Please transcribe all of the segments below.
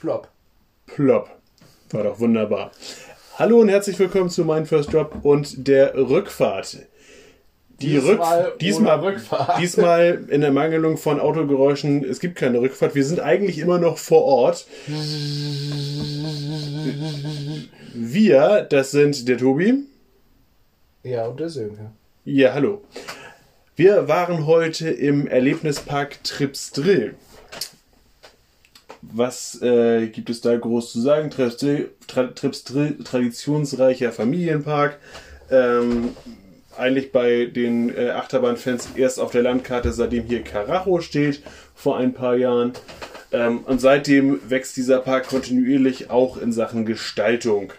Plop. Plop. War doch wunderbar. Hallo und herzlich willkommen zu Mein First Drop und der Rückfahrt. Die Diesmal Rück diesmal, Rückfahrt. diesmal in der Mangelung von Autogeräuschen. Es gibt keine Rückfahrt. Wir sind eigentlich immer noch vor Ort. Wir, das sind der Tobi. Ja, und der Sönke. Ja, hallo. Wir waren heute im Erlebnispark Tripsdrill. Was äh, gibt es da groß zu sagen? Tripsdrill, Tra Tripsdrill traditionsreicher Familienpark. Ähm, eigentlich bei den äh, Achterbahnfans erst auf der Landkarte, seitdem hier Karacho steht, vor ein paar Jahren. Ähm, und seitdem wächst dieser Park kontinuierlich auch in Sachen Gestaltung.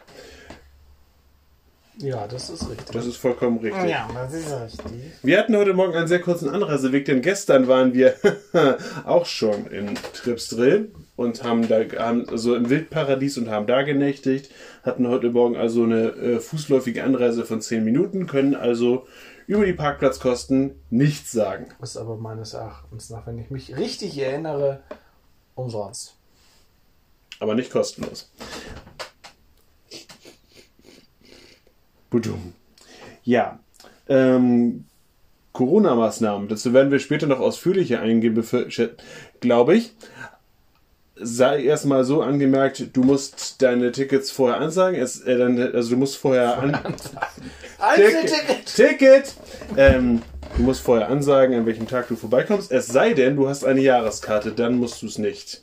Ja, das ist richtig. Das ist vollkommen richtig. ja, das ist richtig. Wir hatten heute Morgen einen sehr kurzen Anreiseweg, denn gestern waren wir auch schon in Tripsdrill und haben da haben also im Wildparadies und haben da genächtigt. Hatten heute Morgen also eine äh, fußläufige Anreise von 10 Minuten, können also über die Parkplatzkosten nichts sagen. Ist aber meines Erachtens nach, wenn ich mich richtig erinnere, umsonst. Aber nicht kostenlos. Budum. Ja. Ähm, Corona-Maßnahmen, dazu werden wir später noch ausführlicher eingehen, glaube ich. Sei erstmal so angemerkt, du musst deine Tickets vorher ansagen. Es, äh, dann, also du musst vorher an Einzelticket! Ticket! Ähm, du musst vorher ansagen, an welchem Tag du vorbeikommst. Es sei denn, du hast eine Jahreskarte, dann musst du es nicht.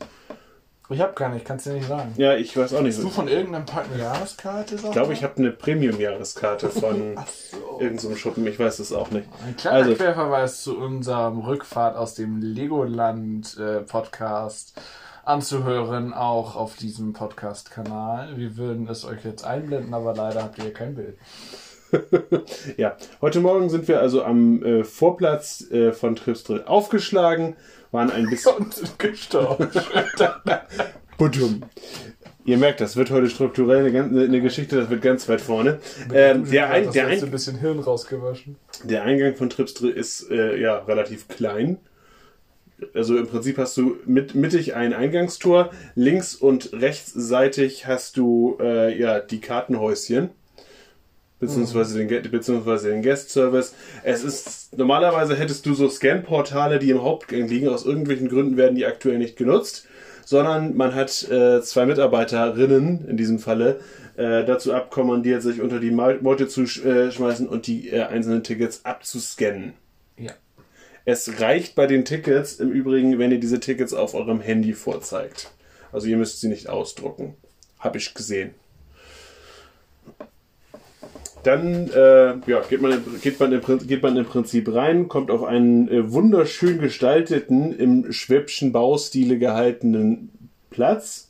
Ich habe keine, ich kann es dir nicht sagen. Ja, ich weiß auch nicht. Hast du von irgendeinem Park eine Jahreskarte? Ich glaube, ich habe eine Premium-Jahreskarte von so. irgendeinem Schuppen. Ich weiß es auch nicht. Ein kleiner Also- Querverweis zu unserem Rückfahrt aus dem Legoland-Podcast anzuhören, auch auf diesem Podcast-Kanal. Wir würden es euch jetzt einblenden, aber leider habt ihr kein Bild. Ja, heute Morgen sind wir also am äh, Vorplatz äh, von Tripsdrill aufgeschlagen, waren ein bisschen. Und sind gestorben. Budum. Ihr merkt, das wird heute strukturell eine, ganz- eine Geschichte, das wird ganz weit vorne. Ähm, der, ein, der, ein, bisschen Hirn rausgewaschen. der Eingang von Tripsdrill ist äh, ja relativ klein. Also im Prinzip hast du mit, mittig ein Eingangstor, links und rechtsseitig hast du äh, ja die Kartenhäuschen. Beziehungsweise, den, beziehungsweise den Guest Service. Es ist, normalerweise hättest du so Scan-Portale, die im Hauptgang liegen. Aus irgendwelchen Gründen werden die aktuell nicht genutzt. Sondern man hat äh, zwei Mitarbeiterinnen, in diesem Falle, äh, dazu abkommandiert, sich unter die Meute zu sch- äh, schmeißen und die äh, einzelnen Tickets abzuscannen. Ja. Es reicht bei den Tickets im Übrigen, wenn ihr diese Tickets auf eurem Handy vorzeigt. Also ihr müsst sie nicht ausdrucken. Hab ich gesehen. Dann äh, ja, geht, man, geht, man im, geht man im Prinzip rein, kommt auf einen äh, wunderschön gestalteten, im schwäbschen Baustile gehaltenen Platz.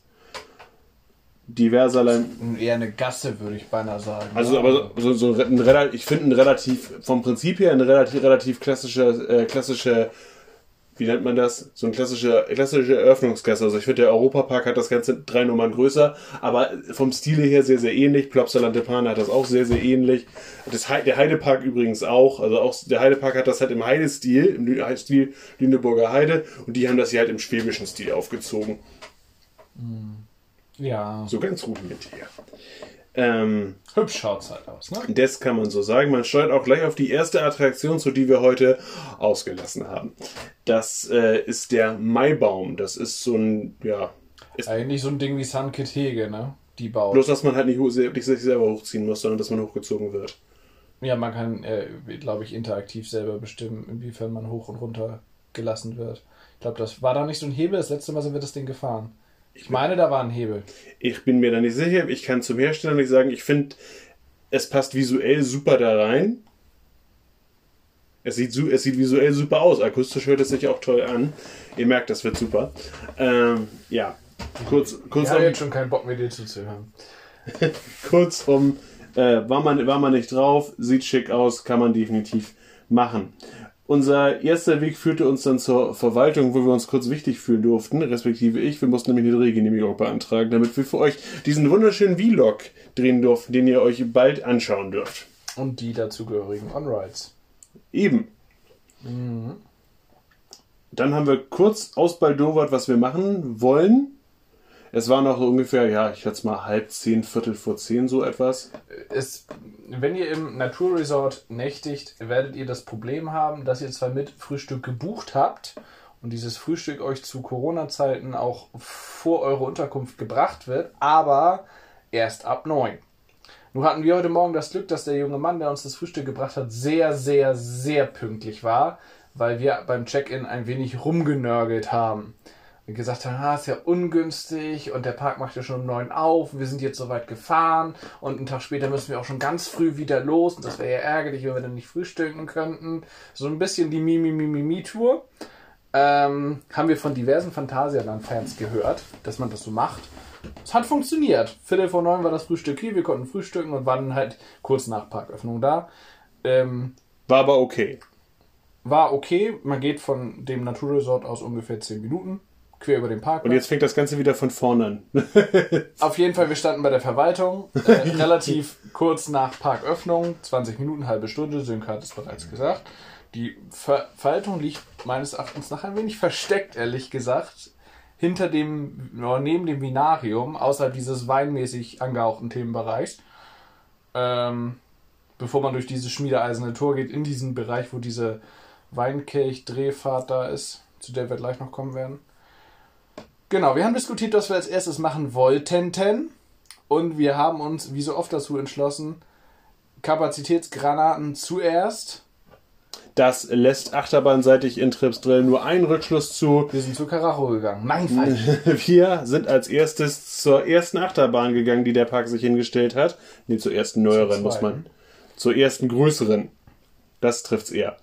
Diverserlei Eher eine Gasse, würde ich beinahe sagen. also, aber so, so ein, ich finde ein relativ, vom Prinzip her, eine relativ, relativ klassische, äh, klassische, wie nennt man das? So ein klassische, klassische Eröffnungsgasse. Also ich finde, der Europapark hat das Ganze drei Nummern größer, aber vom Stile her sehr, sehr ähnlich. Plopsaland Pana hat das auch sehr, sehr ähnlich. Das, Hei- der Heidepark übrigens auch. Also auch der Heidepark hat das halt im Heidestil, im Stil Lüneburger Heide und die haben das hier halt im schwäbischen Stil aufgezogen. Ja. So ganz rudimentär. Ähm, Hübsch schaut's halt aus, ne? Das kann man so sagen. Man steuert auch gleich auf die erste Attraktion, zu die wir heute ausgelassen haben. Das äh, ist der Maibaum. Das ist so ein, ja, ist Eigentlich so ein Ding wie San Hege, ne? Die baut. bloß, dass man halt nicht, nicht sich selber hochziehen muss, sondern dass man hochgezogen wird. Ja, man kann, äh, glaube ich, interaktiv selber bestimmen, inwiefern man hoch und runter gelassen wird. Ich glaube, das war da nicht so ein Hebel. Das letzte Mal sind wir das Ding gefahren. Ich meine, da war ein Hebel. Ich bin mir da nicht sicher. Ich kann zum Hersteller nicht sagen. Ich finde, es passt visuell super da rein. Es sieht, es sieht visuell super aus. Akustisch hört es sich auch toll an. Ihr merkt, das wird super. Ähm, ja, kurz, Ich kurz habe um- jetzt schon keinen Bock mehr, dir zuzuhören. Kurzum, äh, war, man, war man nicht drauf, sieht schick aus, kann man definitiv machen. Unser erster Weg führte uns dann zur Verwaltung, wo wir uns kurz wichtig fühlen durften, respektive ich. Wir mussten nämlich eine Drehgenehmigung beantragen, damit wir für euch diesen wunderschönen Vlog drehen durften, den ihr euch bald anschauen dürft. Und die dazugehörigen On-Rides. Eben. Dann haben wir kurz ausbaldowert, was wir machen wollen. Es war noch ungefähr, ja, ich schätze mal halb zehn, Viertel vor zehn, so etwas. Es, wenn ihr im Naturresort nächtigt, werdet ihr das Problem haben, dass ihr zwar mit Frühstück gebucht habt und dieses Frühstück euch zu Corona-Zeiten auch vor eure Unterkunft gebracht wird, aber erst ab neun. Nun hatten wir heute Morgen das Glück, dass der junge Mann, der uns das Frühstück gebracht hat, sehr, sehr, sehr pünktlich war, weil wir beim Check-in ein wenig rumgenörgelt haben. Gesagt haben, ah, ist ja ungünstig und der Park macht ja schon um neun auf, wir sind jetzt so weit gefahren und einen Tag später müssen wir auch schon ganz früh wieder los und das wäre ja ärgerlich, wenn wir dann nicht frühstücken könnten. So ein bisschen die Mimi-Mimi-Mi-Tour. Ähm, haben wir von diversen Phantasialand-Fans gehört, dass man das so macht. Es hat funktioniert. Viertel vor neun war das Frühstück hier, wir konnten frühstücken und waren halt kurz nach Parköffnung da. Ähm, War aber okay. war okay. Man geht von dem Naturresort aus ungefähr zehn Minuten quer über den Park. Und jetzt fängt das Ganze wieder von vorne an. Auf jeden Fall, wir standen bei der Verwaltung, äh, relativ kurz nach Parköffnung, 20 Minuten, halbe Stunde, Sönke hat es bereits gesagt. Die Ver Verwaltung liegt meines Erachtens nach ein wenig versteckt, ehrlich gesagt, hinter dem, oder neben dem Vinarium, außerhalb dieses weinmäßig angehauchten Themenbereichs. Ähm, bevor man durch dieses schmiedeeiserne Tor geht, in diesen Bereich, wo diese Weinkelch-Drehfahrt da ist, zu der wir gleich noch kommen werden. Genau, wir haben diskutiert, was wir als erstes machen wollten. Und wir haben uns, wie so oft dazu entschlossen, Kapazitätsgranaten zuerst. Das lässt achterbahnseitig in Tripsdrill nur einen Rückschluss zu. Wir sind zu Karacho gegangen. Mein Fall. Wir sind als erstes zur ersten Achterbahn gegangen, die der Park sich hingestellt hat. Nee, zur ersten neueren, muss man. Zur ersten größeren. Das trifft's eher.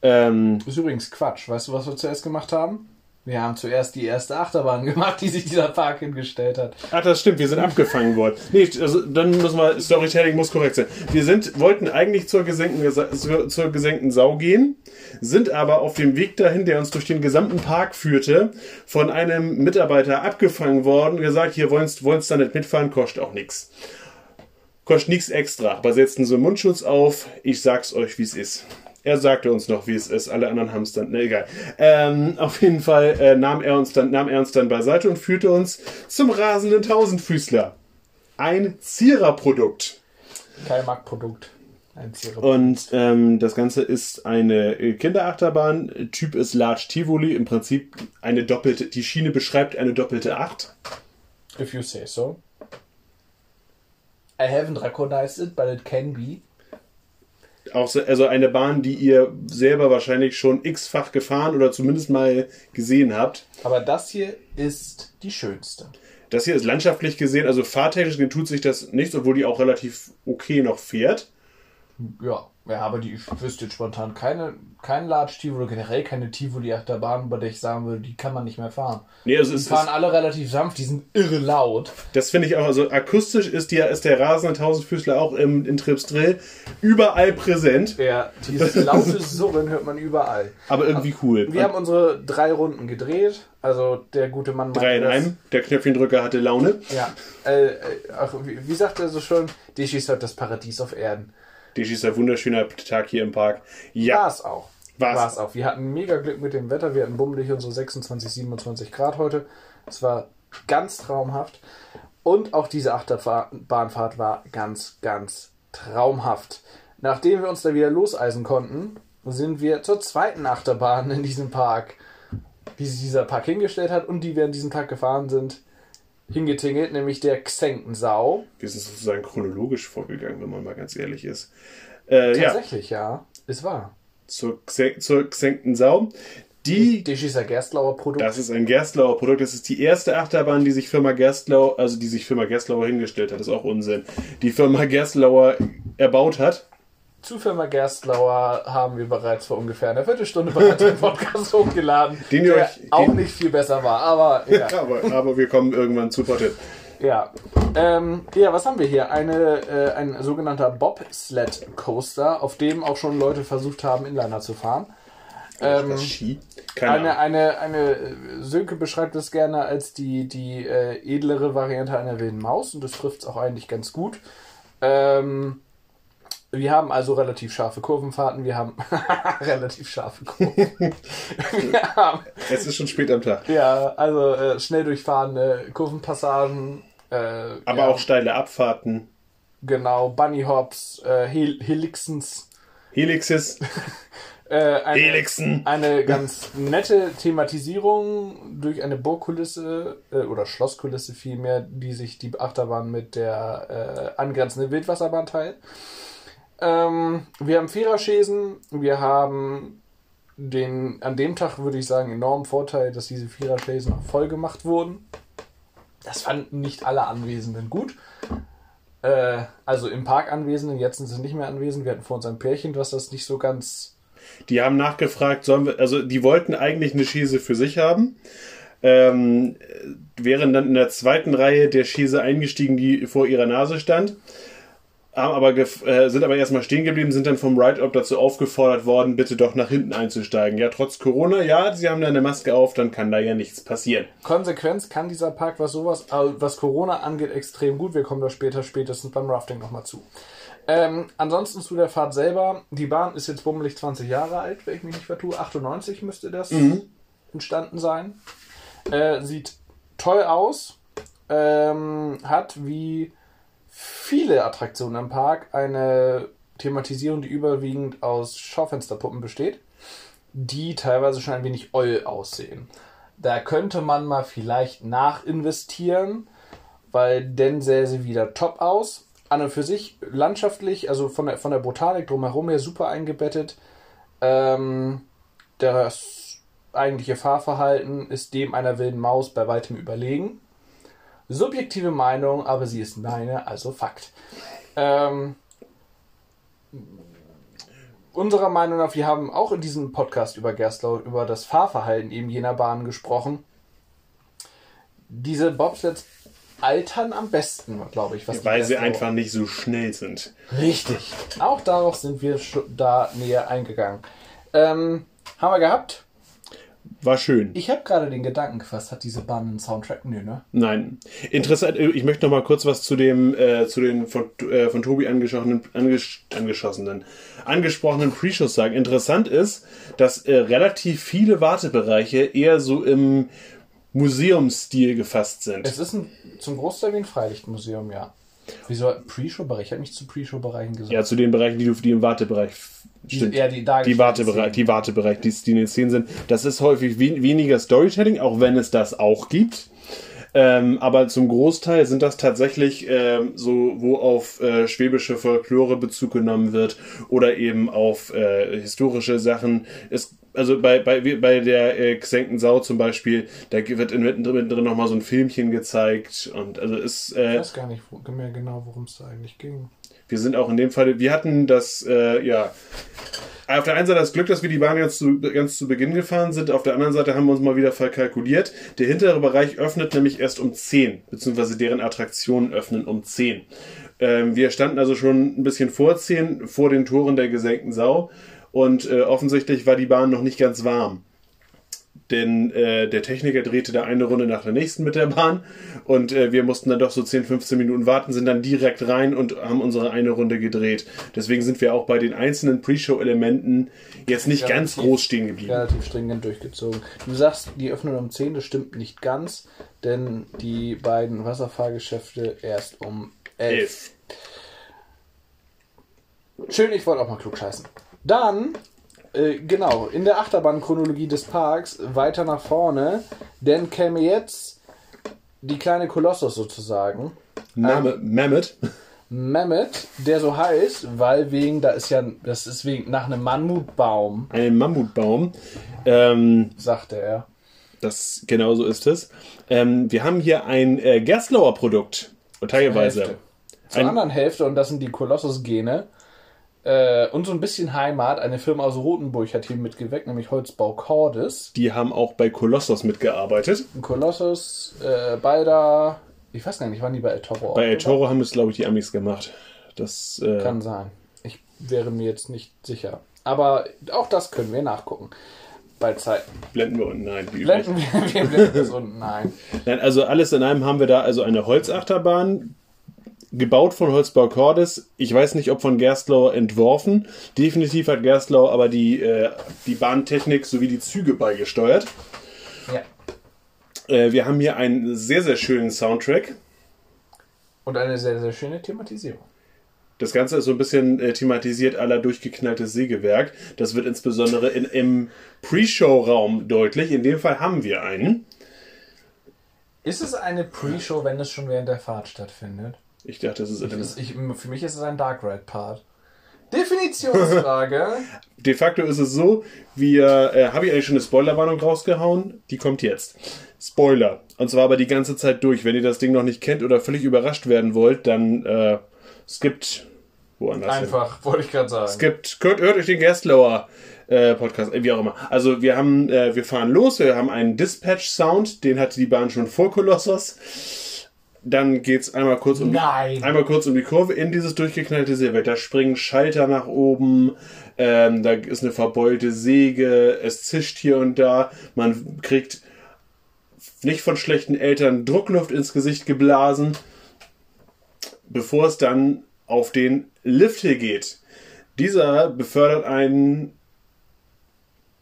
Ähm, Ist übrigens Quatsch. Weißt du, was wir zuerst gemacht haben? Wir haben zuerst die erste Achterbahn gemacht, die sich dieser Park hingestellt hat. Ach, das stimmt, wir sind abgefangen worden. Nee, also dann müssen wir, Storytelling muss korrekt sein. Wir sind, wollten eigentlich zur gesenkten, zur, gesenkten Sau gehen, sind aber auf dem Weg dahin, der uns durch den gesamten Park führte, von einem Mitarbeiter abgefangen worden, gesagt, hier wollen's, wollen's da nicht mitfahren, kostet auch nix. Kostet nichts extra, aber setzen so einen Mundschutz auf, ich sag's euch, wie's ist. Er sagte uns noch, wie es ist. Alle anderen haben es dann. Ne, egal. Ähm, auf jeden Fall äh, nahm er uns dann, nahm er uns dann beiseite und führte uns zum rasenden Tausendfüßler. Ein Zierer-Produkt. Kein Marktprodukt. Ein Zierer. Und ähm, das Ganze ist eine äh, Kinderachterbahn. Typ ist Large Tivoli. Im Prinzip eine doppelte. Die Schiene beschreibt eine doppelte Acht. If you say so. I haven't recognized it, but it can be. Auch so, also eine Bahn, die ihr selber wahrscheinlich schon x-fach gefahren oder zumindest mal gesehen habt. Aber das hier ist die schönste. Das hier ist landschaftlich gesehen, also fahrtechnisch tut sich das nicht, obwohl die auch relativ okay noch fährt. Ja, ja aber die, ich wüsste jetzt spontan keine, kein Large Tivoli, generell keine Tivoli-Achterbahn, bei der ich sagen würde, die kann man nicht mehr fahren. Nee, also Die es fahren ist, alle relativ sanft, die sind irre laut. das finde ich auch, also akustisch ist, die, ist der rasende Tausendfüßler auch im, in Tripsdrill überall präsent, Ja, dieses laute Surren hört man überall. aber irgendwie cool. Wir haben unsere drei Runden gedreht. Also der gute Mann Drei in einem, der Knöpfchendrücker hatte Laune. Ja. Äh, äh, ach, wie, wie sagt er so schön? Dich ist halt das Paradies auf Erden. Das ist ein wunderschöner Tag hier im Park. War Ja, es auch. War es auch. Wir hatten mega Glück mit dem Wetter. Wir hatten bummelig unsere 26, 27 Grad heute. Es war ganz traumhaft. Und auch diese Achterbahnfahrt war ganz, ganz traumhaft. Nachdem wir uns da wieder loseisen konnten, sind wir zur zweiten Achterbahn in diesem Park, die sich dieser Park hingestellt hat und die wir an diesem Tag gefahren sind, hingetingelt, nämlich der Xenkensau. wir sind sozusagen chronologisch vorgegangen, wenn man mal ganz ehrlich ist. Äh, ja, Tatsächlich, ja. Es war. zur, Xe- zur gesenkten Sau. Die Die Schießer Gerstlauer Produkt. Das ist ein Gerstlauer Produkt. Das ist die erste Achterbahn, die sich Firma Gerstlau, also die sich Firma Gerstlauer hingestellt hat. Das ist auch Unsinn. Die Firma Gerstlauer erbaut hat. Zu Firma Gerstlauer haben wir bereits vor ungefähr einer Viertelstunde bereits einen Podcast hochgeladen, Den der euch- auch den- nicht viel besser war, aber ja. Aber, aber wir kommen irgendwann zu Potte. ja. Ähm, ja, was haben wir hier? Eine, äh, ein sogenannter Bobsled Coaster, auf dem auch schon Leute versucht haben, Inliner zu fahren. Ähm, das Ski? Keine eine, eine, eine, äh, Sönke beschreibt es gerne als die, die äh, edlere Variante einer wilden Maus und das trifft es auch eigentlich ganz gut. Ähm, Wir haben also relativ scharfe Kurvenfahrten, wir haben relativ scharfe Kurven. wir haben, Es ist schon spät am Tag. ja, also äh, schnell durchfahrende Kurvenpassagen. Äh, Aber ja, auch steile Abfahrten. Genau, Bunny Hops, äh, Hel Helixens. Helixes. Äh, eine, Helixen. eine ganz nette Thematisierung durch eine Burgkulisse äh, oder Schlosskulisse vielmehr, die sich die Achterbahn mit der äh, angrenzenden Wildwasserbahn teilt. Ähm, wir haben Viererschäsen, wir haben den, an dem Tag würde ich sagen, enormen Vorteil, dass diese Viererschäsen auch voll gemacht wurden. Das fanden nicht alle Anwesenden gut. Äh, also im Park Anwesenden, jetzt sind sie nicht mehr anwesend. Wir hatten vor uns ein Pärchen, was das nicht so ganz Die haben nachgefragt, sollen wir, also die wollten eigentlich eine Schieße für sich haben. Ähm, wären dann in der zweiten Reihe der Schieße eingestiegen, die vor ihrer Nase stand. Haben aber äh, sind aber erstmal stehen geblieben, sind dann vom Ride-Up dazu aufgefordert worden, bitte doch nach hinten einzusteigen. Ja, trotz Corona, ja, sie haben da eine Maske auf, dann kann da ja nichts passieren. Konsequenz kann dieser Park, was sowas, äh, was Corona angeht, extrem gut. Wir kommen da später, spätestens beim Rafting nochmal zu. Ähm, ansonsten zu der Fahrt selber. Die Bahn ist jetzt bummelig 20 Jahre alt, wenn ich mich nicht vertue. 98 müsste das entstanden sein. Äh, sieht toll aus. Ähm, hat wie viele Attraktionen im Park eine Thematisierung, die überwiegend aus Schaufensterpuppen besteht, die teilweise schon ein wenig oll aussehen. Da könnte man mal vielleicht nachinvestieren, weil dann sähe sie wieder top aus. An und für sich landschaftlich, also von der, von der Botanik drumherum her super eingebettet. Ähm, das eigentliche Fahrverhalten ist dem einer wilden Maus bei weitem überlegen. Subjektive Meinung, aber sie ist meine, also Fakt. Ähm, unserer Meinung nach, wir haben auch in diesem Podcast über Gerslau über das Fahrverhalten eben jener Bahnen gesprochen. Diese Bobsleds altern am besten, glaube ich. Weil sie einfach nicht so schnell sind. Richtig. Auch darauf sind wir da näher eingegangen. Ähm, haben wir gehabt? War schön. Ich habe gerade den Gedanken gefasst, hat diese Bahn einen Soundtrack? Nö, ne? Nein. Interessant, äh, ich möchte noch mal kurz was zu dem, äh, zu den von, äh, von Tobi angeschossenen, angesch angeschossenen, angesprochenen Pre-Shows sagen. Interessant ist, dass äh, relativ viele Wartebereiche eher so im Museumsstil gefasst sind. Es ist ein, zum Großteil wie ein Freilichtmuseum, ja. Wieso Pre-Show-Bereich? Ich habe nicht zu Pre-Show-Bereichen gesagt. ja, zu den Bereichen, die, du, die im Wartebereich stimmt. ja, die die Wartebereich, die Wartebereich, die, die in den Szenen sind. Das ist häufig we weniger Storytelling, auch wenn es das auch gibt. Ähm, aber zum Großteil sind das tatsächlich ähm, so, wo auf äh, schwäbische Folklore Bezug genommen wird oder eben auf äh, historische Sachen. Es, also bei, bei, bei der äh, Xenken Sau zum Beispiel, da wird in- mittendrin, nochmal so ein Filmchen gezeigt und also ist Ich äh, weiß gar nicht mehr genau, worum es da eigentlich ging. Wir sind auch in dem Fall, wir hatten das, äh, ja, auf der einen Seite das Glück, dass wir die Bahn ganz zu, ganz zu Beginn gefahren sind, auf der anderen Seite haben wir uns mal wieder verkalkuliert. Der hintere Bereich öffnet nämlich erst um 10, beziehungsweise deren Attraktionen öffnen um 10. Ähm, wir standen also schon ein bisschen vor 10, vor den Toren der gesenkten Sau und äh, offensichtlich war die Bahn noch nicht ganz warm denn äh, der Techniker drehte da eine Runde nach der nächsten mit der Bahn und äh, wir mussten dann doch so 10, 15 Minuten warten, sind dann direkt rein und haben unsere eine Runde gedreht. Deswegen sind wir auch bei den einzelnen Pre-Show-Elementen jetzt nicht ganz Relativ- groß stehen geblieben. Relativ stringent durchgezogen. Du sagst, die öffnen um 10, das stimmt nicht ganz, denn die beiden Wasserfahrgeschäfte erst um 11. Elf. Schön, ich wollte auch mal klug scheißen. Dann, äh, genau, in der Achterbahnchronologie des Parks weiter nach vorne, denn käme jetzt die kleine Kolossus sozusagen. Name Mammoth. Mammoth, der so heißt, weil wegen, da ist ja, das ist wegen nach einem Mammutbaum, Ein Mammutbaum. Ähm, sagte er. das genau so ist es. Ähm, wir haben hier ein äh, Gerstlauer Produkt. Teilweise. Hälfte. Zur Ein- anderen Hälfte, und das sind die Kolossus-Gene, äh, und so ein bisschen Heimat, eine Firma aus Rotenburg hat hier mitgeweckt, nämlich Holzbau Cordes. Die haben auch bei Kolossos mitgearbeitet. Ein Kolossus, äh, beider, ich weiß gar nicht, waren die bei El Toro Bei El? Toro haben es, glaube ich, die Amis gemacht. Das äh, Kann sein. Ich wäre mir jetzt nicht sicher. Aber auch das können wir nachgucken. Bei Zeiten. blenden wir unten ein. Blenden wir, wir blenden das unten ein. Nein, also alles in einem haben wir da also eine Holzachterbahn. Gebaut von Holzbau Cordes. Ich weiß nicht, ob von Gerstlau entworfen. Definitiv hat Gerstlau aber die, äh, die Bahntechnik sowie die Züge beigesteuert. Ja. Äh, wir haben hier einen sehr, sehr schönen Soundtrack. Und eine sehr, sehr schöne Thematisierung. Das Ganze ist so ein bisschen äh, thematisiert aller durchgeknalltes Sägewerk. Das wird insbesondere in, im Pre-Show-Raum deutlich. In dem Fall haben wir einen. Ist es eine Pre-Show, wenn es schon während der Fahrt stattfindet? Ich dachte, das ist, Ich, ich, für mich ist es ein Dark Ride Part. Definitionsfrage. De facto ist es so, wir äh, habe ich eigentlich schon eine Spoilerwarnung rausgehauen. Die kommt jetzt. Spoiler. Und zwar aber die ganze Zeit durch. Wenn ihr das Ding noch nicht kennt oder völlig überrascht werden wollt, dann äh, skippt woanders. hin. Einfach, wollte ich gerade sagen. Skippt, hört, hört euch den Gerstlauer äh, Podcast, äh, wie auch immer. Also wir haben, äh, wir fahren los, wir haben einen Dispatch-Sound, den hatte die Bahn schon vor Kolossos. Dann geht's einmal kurz um Nein. einmal kurz um die Kurve in dieses durchgeknallte Sägewerk. Da springen Schalter nach oben, ähm, da ist eine verbeulte Säge, es zischt hier und da. Man kriegt nicht von schlechten Eltern Druckluft ins Gesicht geblasen, bevor es dann auf den Lift hier geht. Dieser befördert einen,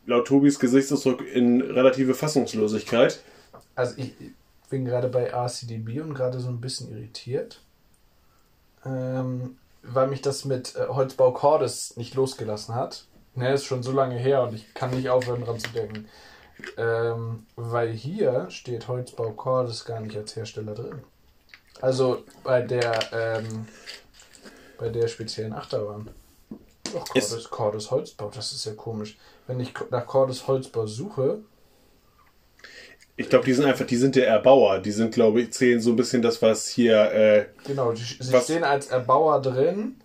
laut Tobis Gesichtsausdruck, in relative Fassungslosigkeit. Also ich bin gerade bei RCDB und gerade so ein bisschen irritiert. Ähm, weil mich das mit äh, Holzbau Cordes nicht losgelassen hat. Ne, ist schon so lange her und ich kann nicht aufhören dran zu denken. Ähm, weil hier steht Holzbau Cordes gar nicht als Hersteller drin. Also bei der ähm, bei der speziellen Achterbahn. Doch, Cordes, Cordes Holzbau, das ist ja komisch. Wenn ich nach Cordes Holzbau suche, Ich glaube, die sind einfach, die sind der Erbauer. Die sind, glaube ich, zählen so ein bisschen das, was hier, äh, Genau, die, sie Was- stehen als Erbauer drin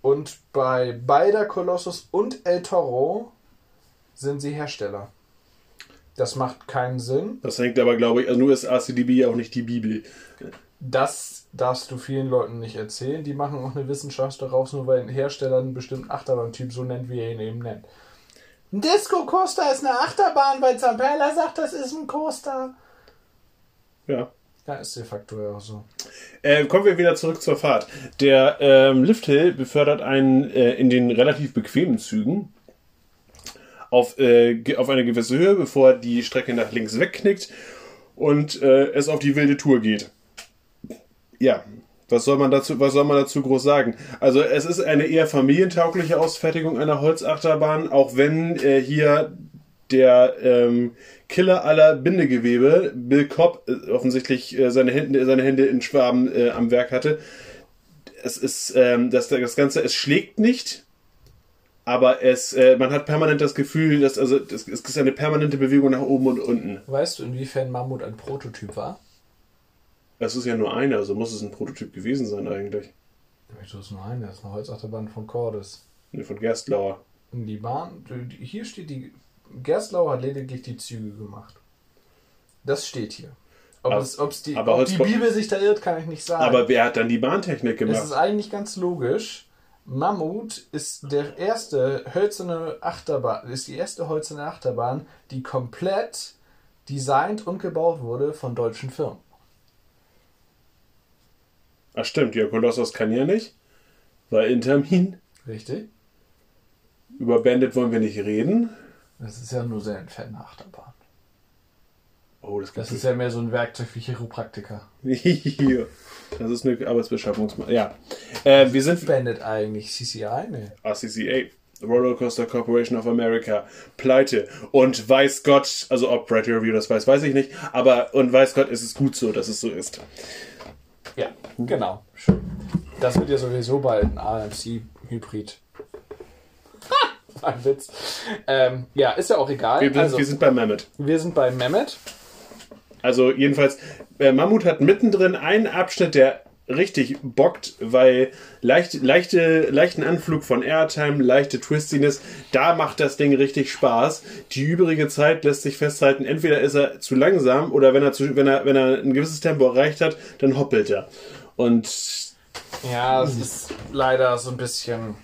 und bei beider Colossus und El Toro sind sie Hersteller. Das macht keinen Sinn. das hängt aber, glaube ich, also nur ist RCDB ja auch nicht die Bibel. Das darfst du vielen Leuten nicht erzählen. Die machen auch eine Wissenschaft daraus, nur weil ein Hersteller einen bestimmten Achterbahntyp so nennt, wie er ihn eben nennt. Ein Disco Coaster ist eine Achterbahn, weil Zampella sagt, das ist ein Coaster. Ja. Ja, ist de facto ja auch so. Äh, kommen wir wieder zurück zur Fahrt. Der ähm, Lifthill befördert einen äh, in den relativ bequemen Zügen auf, äh, auf eine gewisse Höhe, bevor die Strecke nach links wegknickt und äh, es auf die wilde Tour geht. Ja, was soll man dazu, was soll man dazu groß sagen? Also es ist eine eher familientaugliche Ausfertigung einer Holzachterbahn, auch wenn äh, hier der ähm, Killer aller Bindegewebe, Bill Cobb, äh, offensichtlich äh, seine, Hände, seine Hände in Schwaben äh, am Werk hatte. Es ist, ähm, das, das Ganze, es schlägt nicht, aber es, äh, man hat permanent das Gefühl, dass, also, das, es ist eine permanente Bewegung nach oben und unten. Weißt du, inwiefern Mammut ein Prototyp war? Es ist ja nur einer, also muss es ein Prototyp gewesen sein eigentlich. Das ist nur eine, das ist eine Holzachterbahn von Cordes. Nee, von Gerstlauer. Die Bahn, hier steht die. Gerslau hat lediglich die Züge gemacht. Das steht hier. Ob, Aber- es, ob's die, ob die Bibel sich da irrt, kann ich nicht sagen. Aber wer hat dann die Bahntechnik es ist gemacht? eigentlich ganz logisch. Mammut ist der erste hölzerne Achterbahn, ist die erste hölzerne Achterbahn, die komplett designt und gebaut wurde von deutschen Firmen. Ach stimmt, ja, Kolossos kann ja nicht. Weil Intermin. Richtig? Über Bandit wollen wir nicht reden. Das ist ja nur sehr entfernte Achterbahn. Oh, das Das ist ja mehr so ein Werkzeug wie Chiropraktiker. Das ist eine Arbeitsbeschaffungsmaßnahme. Ja. Äh, wir sind Bandit eigentlich CCI? Nee. RCCA. Roller Coaster Corporation of America. Pleite. Und weiß Gott, also ob Brad Review das weiß, weiß ich nicht. Aber, und weiß Gott, ist es gut so, dass es so ist. Ja, genau. Schön. Das wird ja sowieso bald ein AMC-Hybrid. ein Witz. Ähm, ja, ist ja auch egal. Wir, sind- also, wir sind bei Mammoth. wir sind bei Mehmet. Also jedenfalls, äh, Mammut hat mittendrin einen Abschnitt, der richtig bockt, weil leicht, leichte, leichten Anflug von Airtime, leichte Twistiness, da macht das Ding richtig Spaß. Die übrige Zeit lässt sich festhalten, entweder ist er zu langsam oder wenn er, zu, wenn er, wenn er ein gewisses Tempo erreicht hat, dann hoppelt er. Und Ja, es ist leider so ein bisschen.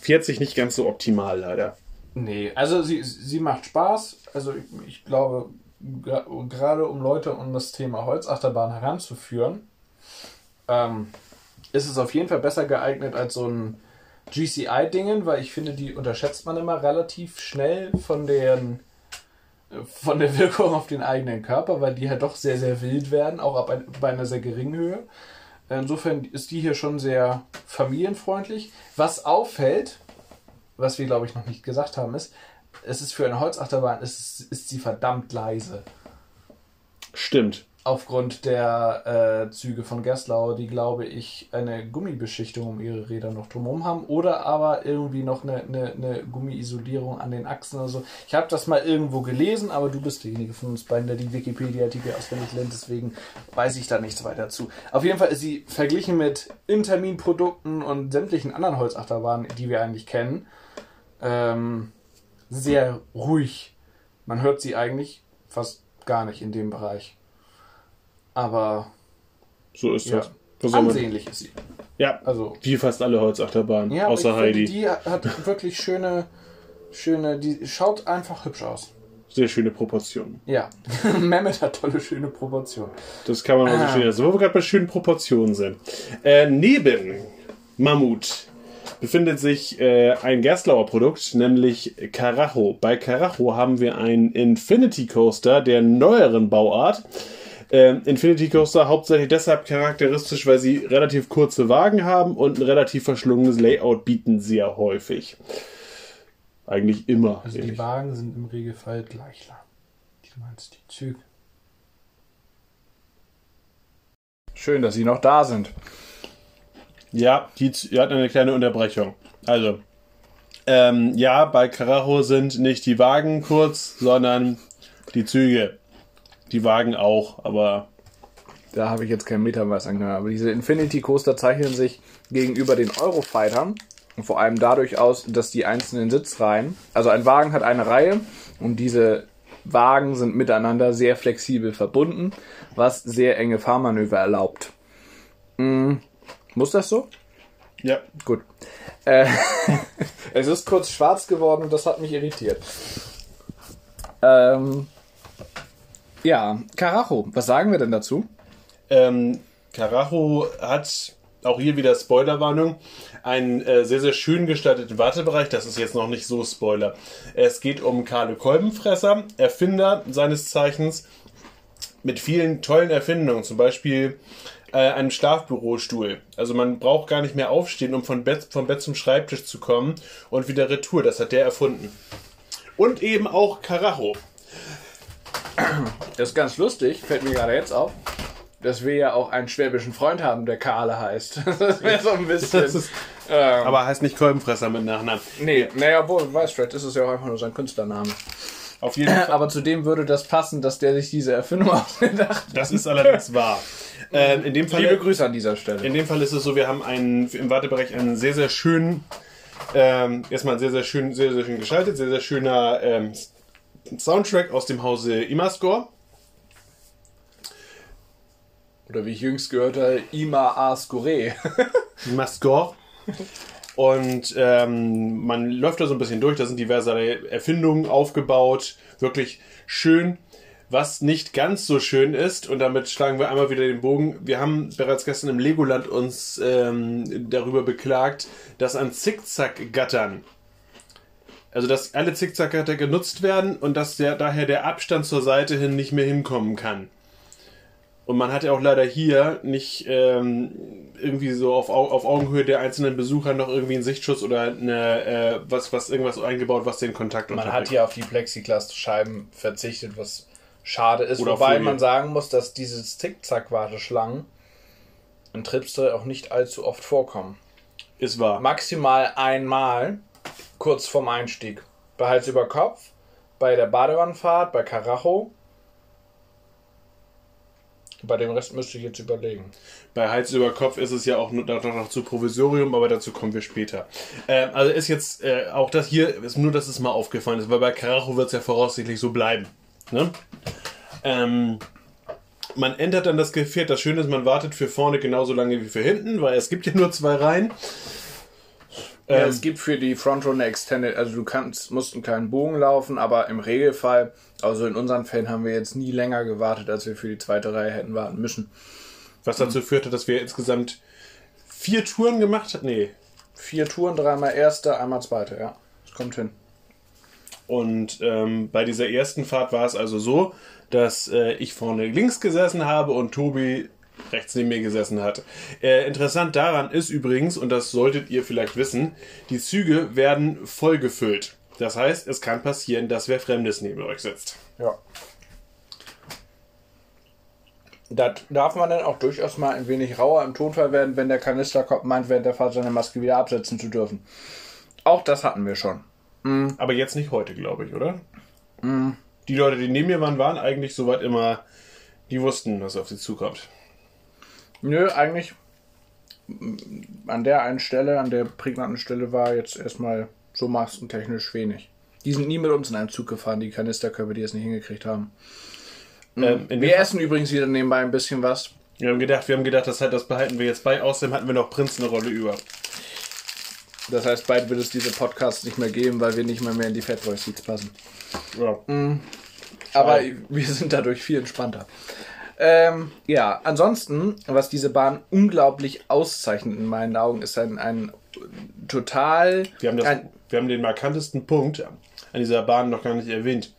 fährt sich nicht ganz so optimal leider. Nee, also sie, sie macht Spaß. Also ich, ich glaube, gerade um Leute um das Thema Holzachterbahn heranzuführen, ähm, ist es auf jeden Fall besser geeignet als so ein GCI-Dingen, weil ich finde, die unterschätzt man immer relativ schnell von den von der Wirkung auf den eigenen Körper, weil die halt doch sehr, sehr wild werden, auch ab ein, bei einer sehr geringen Höhe. Insofern ist die hier schon sehr familienfreundlich. Was auffällt, was wir glaube ich noch nicht gesagt haben, ist, es ist für eine Holzachterbahn, ist, ist sie verdammt leise. Stimmt aufgrund der äh, Züge von Gerstlauer, die, glaube ich, eine Gummibeschichtung um ihre Räder noch drumherum haben oder aber irgendwie noch eine, eine, eine Gummiisolierung an den Achsen oder so. Ich habe das mal irgendwo gelesen, aber du bist derjenige von uns beiden, der die Wikipedia-Artikel auswendig lernt, deswegen weiß ich da nichts weiter zu. Auf jeden Fall ist sie verglichen mit Intermin-Produkten und sämtlichen anderen Holzachterbahnen, die wir eigentlich kennen, ähm, sehr ruhig. Man hört sie eigentlich fast gar nicht in dem Bereich. Aber. So ist ja, das. Ansehnlich ist sie. Ja, also. Wie fast alle Holzachterbahnen, ja, außer Heidi. Die hat wirklich schöne, schöne, die schaut einfach hübsch aus. Sehr schöne Proportionen. Ja, Mehmet hat tolle, schöne Proportionen. Das kann man auch so stehen lassen. Wo wir gerade bei schönen Proportionen sind. Äh, neben Mammut befindet sich äh, ein Gerstlauer Produkt, nämlich Carajo. Bei Carajo haben wir einen Infinity Coaster der neueren Bauart. Ähm, Infinity Coaster hauptsächlich deshalb charakteristisch, weil sie relativ kurze Wagen haben und ein relativ verschlungenes Layout bieten sehr häufig. Eigentlich immer. Also die Wagen sind im Regelfall gleich lang. Du meinst die Züge. Schön, dass Sie noch da sind. Ja, die, die hat eine kleine Unterbrechung. Also, ähm, ja, bei Carajo sind nicht die Wagen kurz, sondern die Züge. Die Wagen auch, aber. Da habe ich jetzt keinen Metermaß angehört. Aber diese Infinity Coaster zeichnen sich gegenüber den Eurofightern und vor allem dadurch aus, dass die einzelnen Sitzreihen, also ein Wagen hat eine Reihe und diese Wagen sind miteinander sehr flexibel verbunden, was sehr enge Fahrmanöver erlaubt. Hm, muss das so? Ja. Gut. Äh, es ist kurz schwarz geworden und das hat mich irritiert. Ähm, ja, Carajo, was sagen wir denn dazu? Ähm, Carajo hat auch hier wieder Spoilerwarnung, einen äh, sehr, sehr schön gestalteten Wartebereich. Das ist jetzt noch nicht so Spoiler. Es geht um Karle Kolbenfresser, Erfinder seines Zeichens mit vielen tollen Erfindungen, zum Beispiel äh, einem Schlafbürostuhl. Also man braucht gar nicht mehr aufstehen, um von Bett, vom Bett zum Schreibtisch zu kommen und wieder Retour. Das hat der erfunden. Und eben auch Carajo. Das ist ganz lustig, fällt mir gerade jetzt auf, dass wir ja auch einen schwäbischen Freund haben, der Karle heißt. Das wäre so ein bisschen. Ist, ähm, aber heißt nicht Kolbenfresser mit Nachnamen. Nee, naja, wohl, weißt du, ist es ja auch einfach nur sein Künstlername. Auf jeden Fall. Aber zu dem würde das passen, dass der sich diese Erfindung ausgedacht hat. Das ist allerdings wahr. Ähm, in dem Fall, Liebe Grüße an dieser Stelle. In dem Fall ist es so, wir haben einen, im Wartebereich einen sehr, sehr schönen, ähm, erstmal sehr, sehr schön, sehr, sehr schön geschaltet, sehr, sehr schöner ähm, Soundtrack aus dem Hause Imascore. Oder wie ich jüngst gehört habe, Ima Ascore. Imascore. Und ähm, man läuft da so ein bisschen durch, da sind diverse Erfindungen aufgebaut. Wirklich schön. Was nicht ganz so schön ist, und damit schlagen wir einmal wieder den Bogen. Wir haben bereits gestern im Legoland uns ähm, darüber beklagt, dass an Zickzack-Gattern also, dass alle Zickzackgatter genutzt werden und dass der, daher der Abstand zur Seite hin nicht mehr hinkommen kann. Und man hat ja auch leider hier nicht ähm, irgendwie so auf, auf Augenhöhe der einzelnen Besucher noch irgendwie einen Sichtschutz oder eine, äh, was, was irgendwas eingebaut, was den Kontakt Man hat hier auf die Plexiglasscheiben verzichtet, was schade ist. Oder Wobei man sagen muss, dass diese Zickzack-Warteschlangen in Tripster auch nicht allzu oft vorkommen. Ist wahr. Maximal einmal kurz vorm Einstieg. Bei Hals über Kopf, bei der Badewannenfahrt, bei Karacho. Bei dem Rest müsste ich jetzt überlegen. Bei Hals über Kopf ist es ja auch noch, noch zu Provisorium, aber dazu kommen wir später. Äh, also ist jetzt äh, auch das hier, ist nur, dass es mal aufgefallen ist, weil bei Karacho wird es ja voraussichtlich so bleiben. Ne? Ähm, man ändert dann das Gefährt. Das Schöne ist, man wartet für vorne genauso lange wie für hinten, weil es gibt ja nur zwei Reihen. Ja, ähm, es gibt für die Frontrunner Extended, also du kannst, musst einen kleinen Bogen laufen, aber im Regelfall, also in unseren Fällen haben wir jetzt nie länger gewartet, als wir für die zweite Reihe hätten warten müssen. Was dazu führte, dass wir insgesamt vier Touren gemacht hat. Nee. Vier Touren, dreimal erste, einmal zweite, ja. Das kommt hin. Und ähm, bei dieser ersten Fahrt war es also so, dass äh, ich vorne links gesessen habe und Tobi rechts neben mir gesessen hat. Äh, interessant daran ist übrigens, und das solltet ihr vielleicht wissen, die Züge werden vollgefüllt. Das heißt, es kann passieren, dass wer Fremdes neben euch sitzt. Ja. Das darf man dann auch durchaus mal ein wenig rauer im Tonfall werden, wenn der Kanisterkopf meint, während der Fahrt seine Maske wieder absetzen zu dürfen. Auch das hatten wir schon. Aber jetzt nicht heute, glaube ich, oder? Die Leute, die neben mir waren, waren eigentlich soweit immer, die wussten, was auf sie zukommt. Nö, eigentlich mm, an der einen Stelle, an der prägnanten Stelle war jetzt erstmal so maskentechnisch wenig. Die sind nie mit uns in einem Zug gefahren, die Kanisterköpfe, die es nicht hingekriegt haben. Ähm, in Wir essen übrigens wieder nebenbei ein bisschen was. wir haben gedacht, wir haben gedacht, das, halt, das behalten wir jetzt bei. Außerdem hatten wir noch Prinz eine Rolle über. Das heißt, bald wird es diese Podcasts nicht mehr geben, weil wir nicht mehr, mehr in die Fatboy Seats passen. Ja. Aber wir sind dadurch viel entspannter. Ähm, ja, ansonsten, was diese Bahn unglaublich auszeichnet in meinen Augen, ist ein, ein total. Wir haben, das, ein, wir haben den markantesten Punkt an dieser Bahn noch gar nicht erwähnt.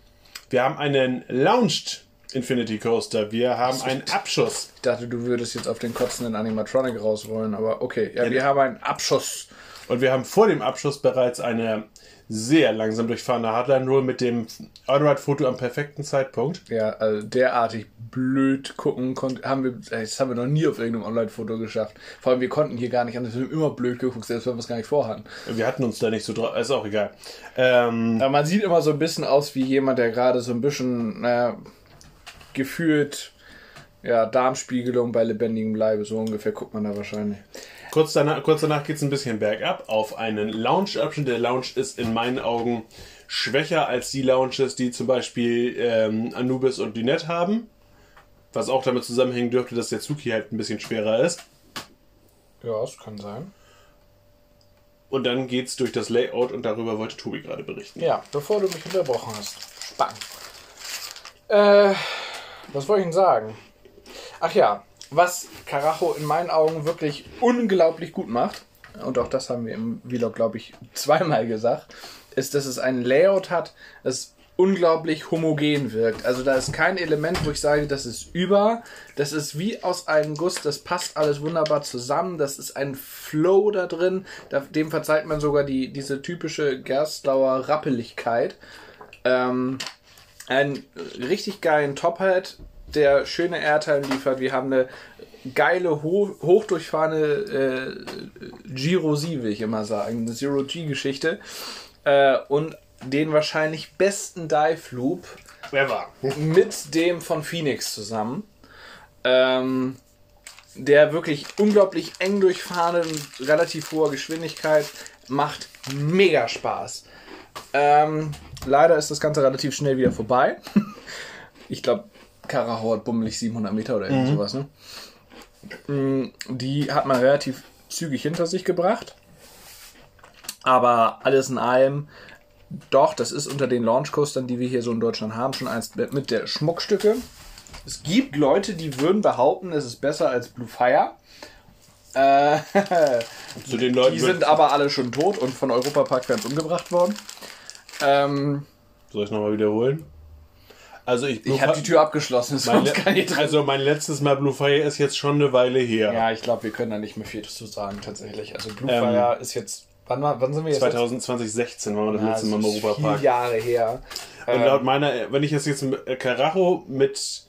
Wir haben einen Launched Infinity Coaster. Wir haben einen Abschuss. ich dachte, du würdest jetzt auf den kotzenden Animatronic rausrollen, aber okay. Ja, wir haben einen Abschuss. Und wir haben vor dem Abschuss bereits eine sehr langsam durchfahrene Hardline Roll mit dem Allride-Foto am perfekten Zeitpunkt. Ja, also derartig blöd gucken konnte, haben wir, das haben wir noch nie auf irgendeinem Online-Foto geschafft. Vor allem, wir konnten hier gar nicht anders, wir haben immer blöd geguckt, selbst wenn wir es gar nicht vorhatten. Wir hatten uns da nicht so drauf, ist auch egal. Ähm, Aber man sieht immer so ein bisschen aus wie jemand, der gerade so ein bisschen, naja, gefühlt, ja, Darmspiegelung bei lebendigem Leibe, so ungefähr guckt man da wahrscheinlich. Kurz danach, kurz danach geht es ein bisschen bergab auf einen Lounge-Abschnitt. Der Lounge ist in meinen Augen schwächer als die Lounges, die zum Beispiel ähm, Anubis und Dünette haben. Was auch damit zusammenhängen dürfte, dass der Zug hier halt ein bisschen schwerer ist. Ja, das kann sein. Und dann geht's durch das Layout und darüber wollte Tobi gerade berichten. Ja, bevor du mich unterbrochen hast. Spannend. Äh, was wollte ich denn sagen? Ach ja, was Karacho in meinen Augen wirklich unglaublich gut macht, und auch das haben wir im Vlog, glaube ich, zweimal gesagt, ist, dass es ein Layout hat, das unglaublich homogen wirkt. Also da ist kein Element, wo ich sage, das ist über. Das ist wie aus einem Guss, das passt alles wunderbar zusammen. Das ist ein Flow da drin. Dem verzeiht man sogar die, diese typische Gerstlauer Rappeligkeit. Ähm, einen richtig geilen Top-Hat, der schöne Airtime liefert. Wir haben eine geile, ho hochdurchfahrende äh, Giro Z, will ich immer sagen. Eine Zero-G-Geschichte. Äh, und den wahrscheinlich besten Dive Loop Wer war? mit dem von Phoenix zusammen. Ähm, der wirklich unglaublich eng durchfahren und relativ hoher Geschwindigkeit macht mega Spaß. Ähm, leider ist das Ganze relativ schnell wieder vorbei. ich glaube, Karacho hat bummelig 700 Meter oder irgend sowas. Ne? Mm, Die hat man relativ zügig hinter sich gebracht. Aber alles in allem, doch, das ist unter den Launchcoastern, die wir hier so in Deutschland haben, schon eins mit der Schmuckstücke. Es gibt Leute, die würden behaupten, es ist besser als Blue Fire. Äh, Zu den Leuten die sind aber alle schon tot und von Europapark-Fans umgebracht worden. Ähm, Soll ich nochmal wiederholen? Also ich, ich habe die Tür abgeschlossen, sonst kann ich drin. also mein letztes Mal Blue Fire ist jetzt schon eine Weile her. Ja, ich glaube, wir können da nicht mehr viel zu sagen, tatsächlich. Also Blue Ähm, Fire ist jetzt. Wann, war- wann sind wir jetzt? 2000, 2016 waren wir das letzte Mal im Europapark. Vier Jahre her. Und Ähm, laut meiner, wenn ich das jetzt mit äh, Karacho mit,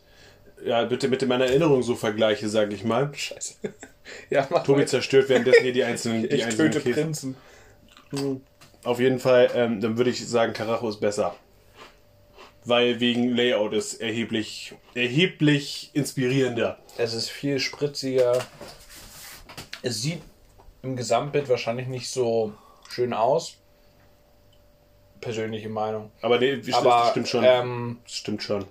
ja, bitte mit meiner Erinnerung so vergleiche, sage ich mal. Scheiße. Ja, mach Tobi weiter. zerstört währenddessen hier die einzelnen, die Ich einzelnen töte Käse. Prinzen. Auf jeden Fall, ähm, dann würde ich sagen, Karacho ist besser. Weil wegen Layout ist erheblich, erheblich inspirierender. Es ist viel spritziger. Es sieht im Gesamtbild wahrscheinlich nicht so schön aus. Persönliche Meinung. Aber nee, stimmt, Aber stimmt schon. Ähm, stimmt schon.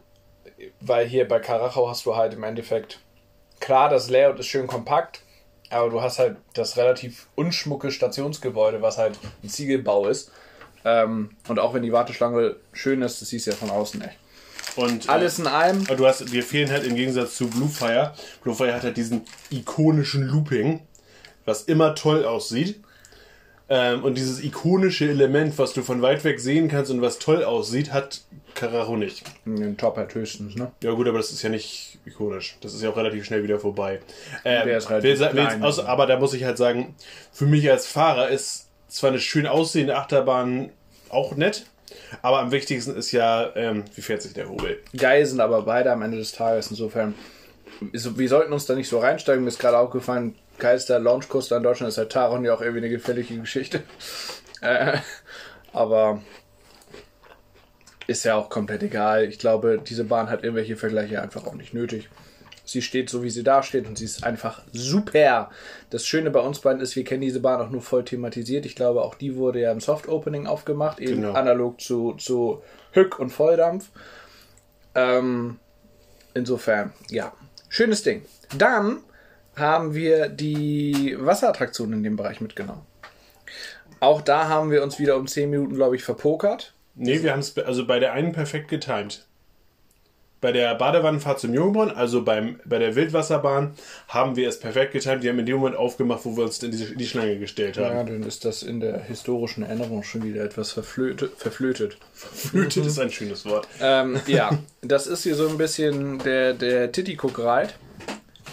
weil hier bei Karacho hast du halt im Endeffekt, klar, das Layout ist schön kompakt, aber du hast halt das relativ unschmucke Stationsgebäude, was halt ein Ziegelbau ist. Ähm, und auch wenn die Warteschlange schön ist, das siehst du ja von außen nicht. Und, Alles in allem. Aber du hast, wir fehlen halt im Gegensatz zu Blue Fire. Blue Fire hat halt diesen ikonischen Looping. was immer toll aussieht. Ähm, und dieses ikonische Element, was du von weit weg sehen kannst und was toll aussieht, hat Karacho nicht. Den Top hat höchstens, ne? Ja gut, aber das ist ja nicht ikonisch. Das ist ja auch relativ schnell wieder vorbei. Ähm, Der ist will, relativ will, klein. außer, aber da muss ich halt sagen, für mich als Fahrer ist zwar eine schön aussehende Achterbahn auch nett, aber am wichtigsten ist ja, ähm, wie fährt sich der Hobel. Geil sind aber beide am Ende des Tages. Insofern, wir sollten uns da nicht so reinsteigen. Mir ist gerade aufgefallen, geilster Launchcoaster in Deutschland ist halt Taron ja auch irgendwie eine gefährliche Geschichte. Äh, aber ist ja auch komplett egal. Ich glaube, diese Bahn hat irgendwelche Vergleiche einfach auch nicht nötig. Sie steht so, wie sie da steht und sie ist einfach super. Das Schöne bei uns beiden ist, wir kennen diese Bahn auch nur voll thematisiert. Ich glaube, auch die wurde ja im Soft Opening aufgemacht, eben Genau. analog zu, zu Hück und Volldampf. Ähm, insofern, ja, schönes Ding. Dann haben wir die Wasserattraktion in dem Bereich mitgenommen. Auch da haben wir uns wieder um 10 Minuten, glaube ich, verpokert. Nee, wir haben es also bei der einen perfekt getimt. Bei der Badewannenfahrt zum Jungbrunnen, also beim, bei der Wildwasserbahn, haben wir es perfekt getimt. Die haben in dem Moment aufgemacht, wo wir uns in die, die Schlange gestellt haben. Ja, dann ist das in der historischen Erinnerung schon wieder etwas verflötet. verflötet. Flötet ist ein schönes Wort. Ähm, ja, das ist hier so ein bisschen der, der Titty-Cook-Ride.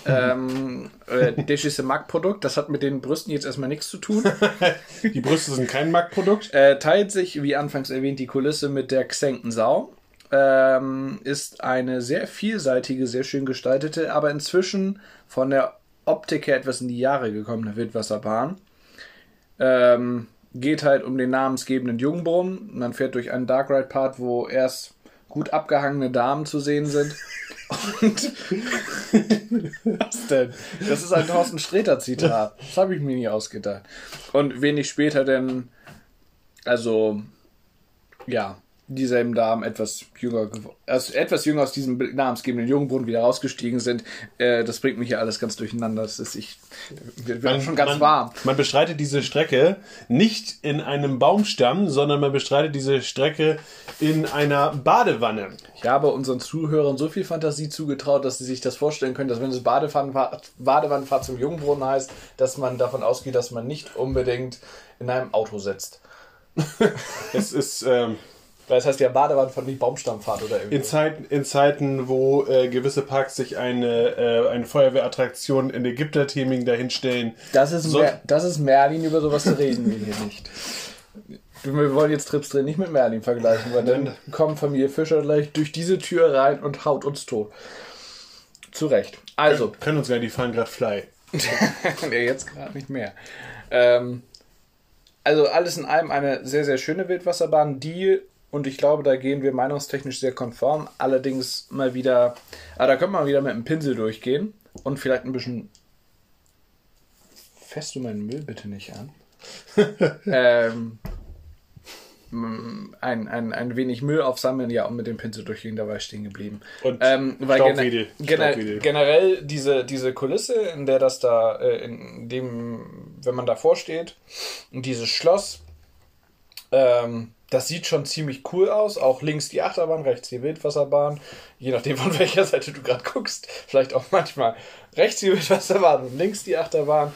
Ähm, äh, Deschisse Mack-Produkt, das hat mit den Brüsten jetzt erstmal nichts zu tun. Die Brüste sind kein Mack-Produkt. Äh, teilt sich, wie anfangs erwähnt, die Kulisse mit der Xenken Sau. Ähm, ist eine sehr vielseitige, sehr schön gestaltete, aber inzwischen von der Optik her etwas in die Jahre gekommene Wildwasserbahn. Ähm, geht halt um den namensgebenden Jungbrunnen. Man fährt durch einen Dark Ride Part, wo erst gut abgehangene Damen zu sehen sind. Und was denn? Das ist ein Thorsten Sträter Zitat. Das habe ich mir nie ausgedacht. Und wenig später denn, also ja, dieselben Damen etwas jünger, also etwas jünger aus diesem namensgebenden Jungbrunnen wieder rausgestiegen sind. Äh, das bringt mich hier alles ganz durcheinander. Das ist ich, wir werden schon ganz man, warm. Man bestreitet diese Strecke nicht in einem Baumstamm, sondern man bestreitet diese Strecke in einer Badewanne. Ich habe unseren Zuhörern so viel Fantasie zugetraut, dass sie sich das vorstellen können, dass wenn es Badewannenfahrt, Badewannenfahrt zum Jungbrunnen heißt, dass man davon ausgeht, dass man nicht unbedingt in einem Auto sitzt. Es ist ähm, Weil es heißt ja Badewannenfahrt, nicht Baumstammfahrt oder irgendwie. in, Zeiten, in Zeiten, wo äh, gewisse Parks sich eine, äh, eine Feuerwehrattraktion in Ägypter-Theming dahinstellen. Das ist, So- Mer das ist Merlin, über sowas reden wir hier nicht. Wir wollen jetzt Trips drin nicht mit Merlin vergleichen, weil dann kommt Familie Fischer gleich durch diese Tür rein und haut uns tot. Zu Recht. Also, Können uns gar nicht, die fahren gerade Fly. nee, jetzt gerade nicht mehr. Ähm, also alles in allem eine sehr, sehr schöne Wildwasserbahn, die, und ich glaube, da gehen wir meinungstechnisch sehr konform, allerdings mal wieder, ah, da könnte man wieder mit einem Pinsel durchgehen und vielleicht ein bisschen. Fässt du meinen Müll bitte nicht an? ähm, ein, ein, ein wenig Müll aufsammeln, ja, und mit dem Pinsel durchgehen, da war ich stehen geblieben. Und ähm, weil Staubwedel. gener Staubwedel. generell diese, diese Kulisse, in der das da, äh, in dem, wenn man davor steht, und dieses Schloss, ähm, das sieht schon ziemlich cool aus. Auch links die Achterbahn, rechts die Wildwasserbahn. Je nachdem, von welcher Seite du gerade guckst. Vielleicht auch manchmal rechts die Wildwasserbahn und links die Achterbahn.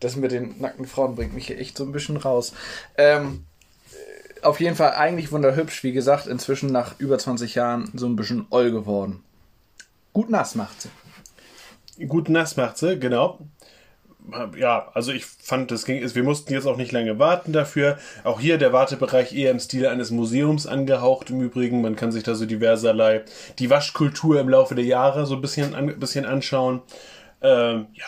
Das mit den nackten Frauen bringt mich hier echt so ein bisschen raus. Ähm, äh, auf jeden Fall eigentlich wunderhübsch. Wie gesagt, inzwischen nach über 20 Jahren so ein bisschen oll geworden. Gut nass macht sie. Gut nass macht sie, genau. Ja, also ich fand, das ging, wir mussten jetzt auch nicht lange warten dafür. Auch hier der Wartebereich eher im Stil eines Museums angehaucht im Übrigen. Man kann sich da so diverserlei die Waschkultur im Laufe der Jahre so ein bisschen, an, bisschen anschauen. Ähm, ja,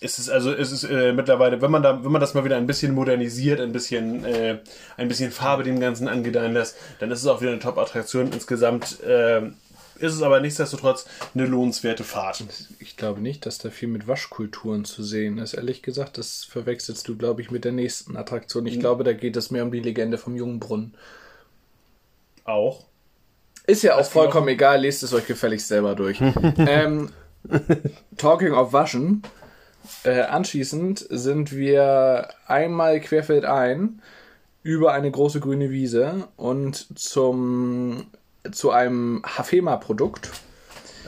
es ist also es ist äh, mittlerweile, wenn man da, wenn man das mal wieder ein bisschen modernisiert, ein bisschen äh, ein bisschen Farbe dem Ganzen angedeihen lässt, dann ist es auch wieder eine Top-Attraktion. Insgesamt äh, ist es aber nichtsdestotrotz eine lohnenswerte Fahrt. Ich glaube nicht, dass da viel mit Waschkulturen zu sehen ist. Ehrlich gesagt, das verwechselst du, glaube ich, mit der nächsten Attraktion. Ich glaube, da geht es mehr um die Legende vom Jungbrunnen. Auch. Ist ja auch geht vollkommen egal, lest es euch gefälligst selber durch. ähm, talking of Waschen. Äh, anschließend sind wir einmal querfeldein über eine große grüne Wiese und zum, zu einem Hafema-Produkt.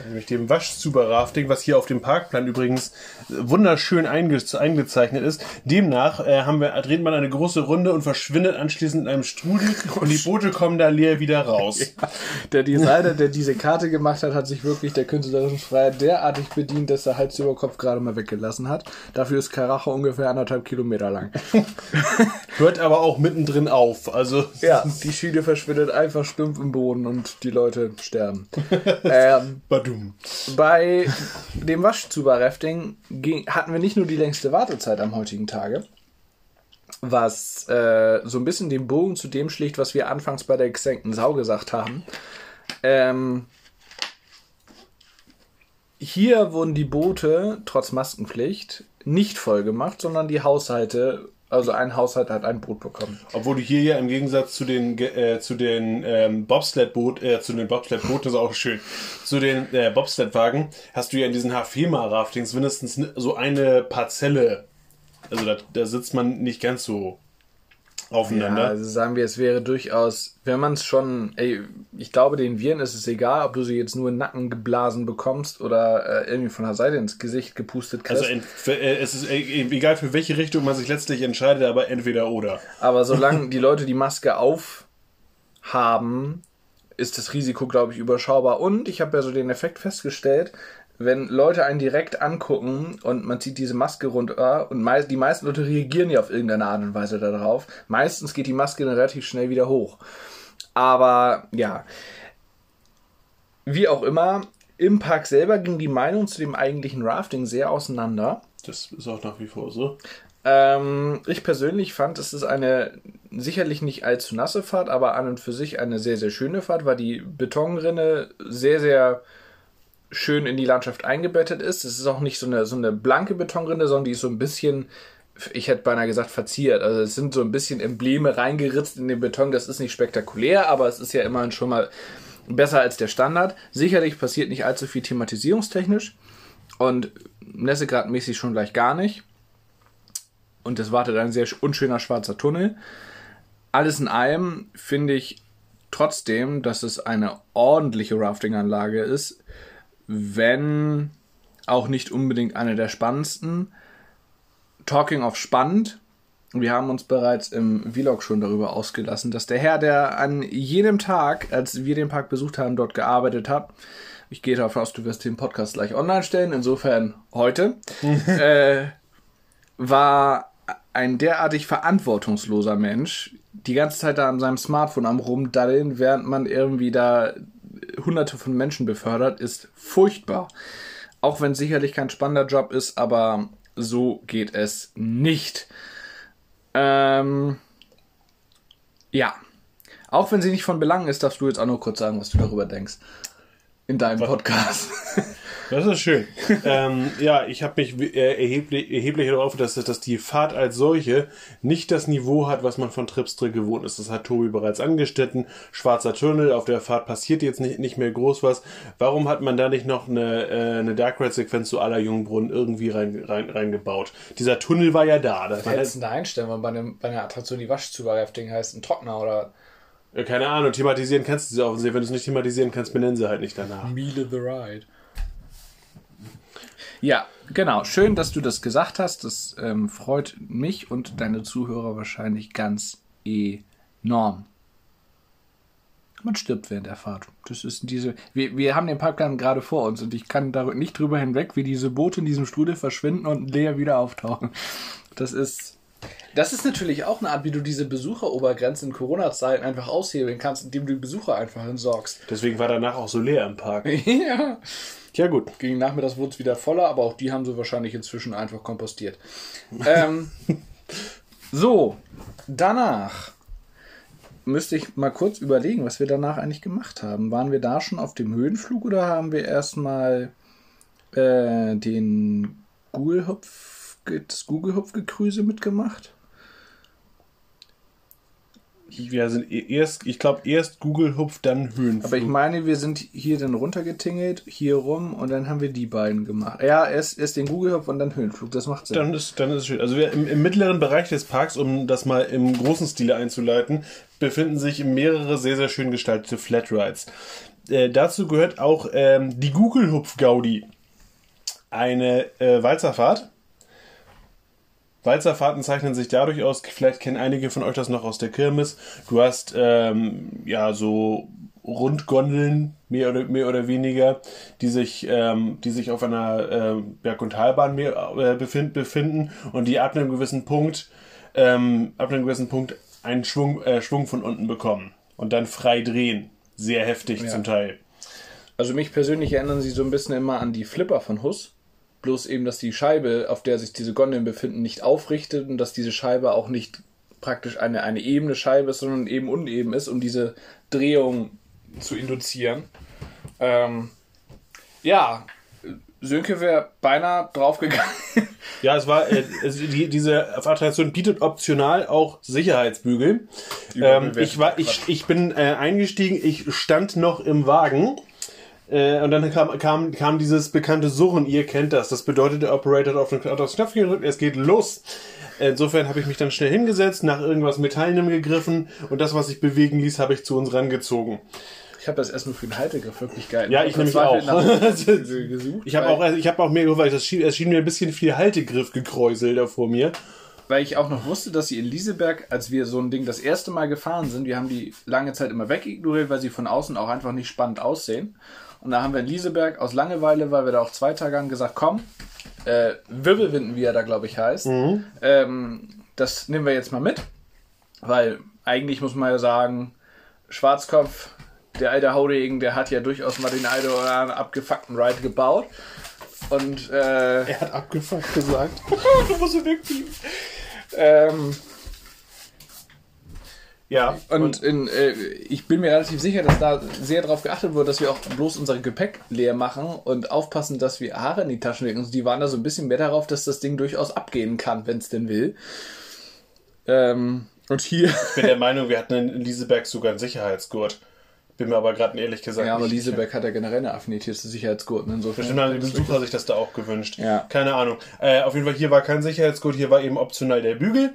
Nämlich dem Waschzuber-Rafting, was hier auf dem Parkplan übrigens wunderschön einge eingezeichnet ist. Demnach äh, haben wir, dreht man eine große Runde und verschwindet anschließend in einem Strudel und die Boote kommen da leer wieder raus. Ja, der Designer, der diese Karte gemacht hat, hat sich wirklich der künstlerischen Freiheit derartig bedient, dass er Hals über Kopf gerade mal weggelassen hat. Dafür ist Karacho ungefähr anderthalb Kilometer lang. Hört aber auch mittendrin auf. Also ja, die Schiene verschwindet einfach stumpf im Boden und die Leute sterben. ähm, Bei dem Waschzuber-Rafting hatten wir nicht nur die längste Wartezeit am heutigen Tage, was äh, so ein bisschen den Bogen zu dem schlicht, was wir anfangs bei der gesenkten Sau gesagt haben. Ähm, hier wurden die Boote trotz Maskenpflicht nicht voll gemacht, sondern die Haushalte also ein Haushalt hat ein Boot bekommen. Obwohl du hier ja im Gegensatz zu den äh, zu den ähm, Bobsled-Boot, äh, zu den Bobsled-Booten ist auch schön, zu den äh, Bobsled-Wagen hast du ja in diesen HFEMA-Raftings mindestens so eine Parzelle. Also da, da sitzt man nicht ganz so aufeinander. Ja, also sagen wir, es wäre durchaus, wenn man es schon, ey, ich glaube, den Viren ist es egal, ob du sie jetzt nur in den Nacken geblasen bekommst oder äh, irgendwie von der Seite ins Gesicht gepustet kriegst. Also äh, es ist äh, egal, für welche Richtung man sich letztlich entscheidet, aber entweder oder. Aber solange die Leute die Maske aufhaben, ist das Risiko, glaube ich, überschaubar. Und ich habe ja so den Effekt festgestellt, wenn Leute einen direkt angucken und man zieht diese Maske runter und mei die meisten Leute reagieren ja auf irgendeine Art und Weise darauf. Meistens geht die Maske dann relativ schnell wieder hoch. Aber ja, wie auch immer, im Park selber ging die Meinung zu dem eigentlichen Rafting sehr auseinander. Das ist auch nach wie vor so. Ähm, ich persönlich fand, es ist eine sicherlich nicht allzu nasse Fahrt, aber an und für sich eine sehr, sehr schöne Fahrt, weil die Betonrinne sehr, sehr schön in die Landschaft eingebettet ist. Es ist auch nicht so eine, so eine blanke Betonrinde, sondern die ist so ein bisschen, ich hätte beinahe gesagt, verziert. Also es sind so ein bisschen Embleme reingeritzt in den Beton. Das ist nicht spektakulär, aber es ist ja immerhin schon mal besser als der Standard. Sicherlich passiert nicht allzu viel thematisierungstechnisch und Nässegradmäßig schon gleich gar nicht. Und es wartet ein sehr unschöner schwarzer Tunnel. Alles in allem finde ich trotzdem, dass es eine ordentliche Rafting-Anlage ist, wenn auch nicht unbedingt eine der spannendsten. Talking of spannend. Wir haben uns bereits im Vlog schon darüber ausgelassen, dass der Herr, der an jedem Tag, als wir den Park besucht haben, dort gearbeitet hat, ich gehe davon aus, du wirst den Podcast gleich online stellen, insofern heute, äh, war ein derartig verantwortungsloser Mensch, die ganze Zeit da an seinem Smartphone am rumdaddeln, während man irgendwie da hunderte von Menschen befördert, ist furchtbar. Auch wenn es sicherlich kein spannender Job ist, aber so geht es nicht. Ähm, ja. Auch wenn sie nicht von Belang ist, darfst du jetzt auch nur kurz sagen, was du darüber denkst. In deinem Podcast. Das ist schön. ähm, ja, ich habe mich äh, erheblich, erheblich darauf, dass, dass die Fahrt als solche nicht das Niveau hat, was man von Tripstre gewohnt ist. Das hat Tobi bereits angeschnitten. Schwarzer Tunnel, auf der Fahrt passiert jetzt nicht, nicht mehr groß was. Warum hat man da nicht noch eine, äh, eine Dark Ride-Sequenz zu aller Jungbrunnen irgendwie rein, rein, reingebaut? Dieser Tunnel war ja da. Was hättest du da einstellen, weil bei, einem, bei einer Attraktion die Waschzuberrafting heißt ein Trockner oder keine Ahnung, thematisieren kannst du sie auch. Wenn du es nicht thematisieren kannst, benennen sie halt nicht danach. Miele the Ride. Ja, genau. Schön, dass du das gesagt hast. Das ähm, freut mich und deine Zuhörer wahrscheinlich ganz enorm. Man stirbt während der Fahrt. Das ist diese. Wir, wir haben den Parkplan gerade vor uns und ich kann da nicht drüber hinweg, wie diese Boote in diesem Strudel verschwinden und leer wieder auftauchen. Das ist. Das ist natürlich auch eine Art, wie du diese Besucherobergrenze in Corona-Zeiten einfach aushebeln kannst, indem du die Besucher einfach entsorgst. Deswegen war danach auch so leer im Park. ja. Ja, gut. Gegen Nachmittags wurde es wieder voller, aber auch die haben sie wahrscheinlich inzwischen einfach kompostiert. ähm, so, danach müsste ich mal kurz überlegen, was wir danach eigentlich gemacht haben. Waren wir da schon auf dem Höhenflug oder haben wir erstmal äh, den Google-Hupf, das Google-Hupf-Gekrüse mitgemacht? Wir sind e- erst, ich glaube, erst Google Hupf, dann Höhenflug. Aber ich meine, wir sind hier dann runtergetingelt, hier rum und dann haben wir die beiden gemacht. Ja, erst, erst den Google-Hopf und dann Höhenflug. Das macht Sinn. Dann ist, dann ist es schön. Also wir im, im mittleren Bereich des Parks, um das mal im großen Stile einzuleiten, befinden sich mehrere sehr, sehr schön gestaltete Flatrides. Äh, dazu gehört auch ähm, die Google-Hupf-Gaudi. Eine äh, Walzerfahrt. Walzerfahrten zeichnen sich dadurch aus, vielleicht kennen einige von euch das noch aus der Kirmes. Du hast ähm, ja so Rundgondeln, mehr oder, mehr oder weniger, die sich, ähm, die sich auf einer ähm, Berg- und Talbahn mehr, äh, befind, befinden und die ab einem gewissen Punkt, ähm, ab einem gewissen Punkt einen Schwung, äh, Schwung von unten bekommen und dann frei drehen. Sehr heftig Ja. zum Teil. Also mich persönlich erinnern sie so ein bisschen immer an die Flipper von Huss. Bloß eben, dass die Scheibe, auf der sich diese Gondeln befinden, nicht aufrichtet und dass diese Scheibe auch nicht praktisch eine, eine ebene Scheibe ist, sondern eben uneben ist, um diese Drehung zu induzieren. Ähm, ja, Sönke wäre beinahe draufgegangen. Ja, es war, äh, es, die, diese Attraktion bietet optional auch Sicherheitsbügel. Ähm, ich, war, ich, ich bin äh, eingestiegen, ich stand noch im Wagen. Äh, und dann kam, kam, kam dieses bekannte Surren, ihr kennt das. Das bedeutet, der Operator hat auf den, Knöpfchen gedrückt, es geht los. Insofern habe ich mich dann schnell hingesetzt, nach irgendwas Metallenem gegriffen und das, was sich bewegen ließ, habe ich zu uns rangezogen. Ich habe das erst nur für den Haltegriff wirklich geil. Ja, ich nämlich auch. gesucht, Ich habe auch, ich habe auch mehr weil das schien, es schien mir ein bisschen viel Haltegriff gekräuselt da vor mir. weil ich auch noch wusste, dass sie in Lieseberg, als wir so ein Ding das erste Mal gefahren sind, wir haben die lange Zeit immer wegignoriert, weil sie von außen auch einfach nicht spannend aussehen. Und da haben wir in Lieseberg aus Langeweile, weil wir da auch zwei Tage haben, gesagt, komm, äh, Wirbelwinden, wie er da glaube ich heißt, ähm, das nehmen wir jetzt mal mit, weil eigentlich muss man ja sagen, Schwarzkopf, der alte Haudegen, der hat ja durchaus mal den einen oder anderen abgefuckten Ride gebaut. Und äh, Er hat abgefuckt gesagt. du musst ihn wegpiepen. Ähm, Ja, und in, äh, ich bin mir relativ sicher, dass da sehr darauf geachtet wurde, dass wir auch bloß unser Gepäck leer machen und aufpassen, dass wir Haare in die Taschen legen. Und die waren da so ein bisschen mehr darauf, dass das Ding durchaus abgehen kann, wenn es denn will. Ähm, und hier. Ich bin der Meinung, wir hatten in Lieseberg sogar einen Sicherheitsgurt. Bin mir aber gerade ehrlich gesagt Ja, aber nicht Lieseberg hat ja generell eine Affinität zu Sicherheitsgurten. Insofern. Bestimmt haben die Besucher sich das da auch gewünscht. Ja. Keine Ahnung. Äh, auf jeden Fall, hier war kein Sicherheitsgurt, hier war eben optional der Bügel.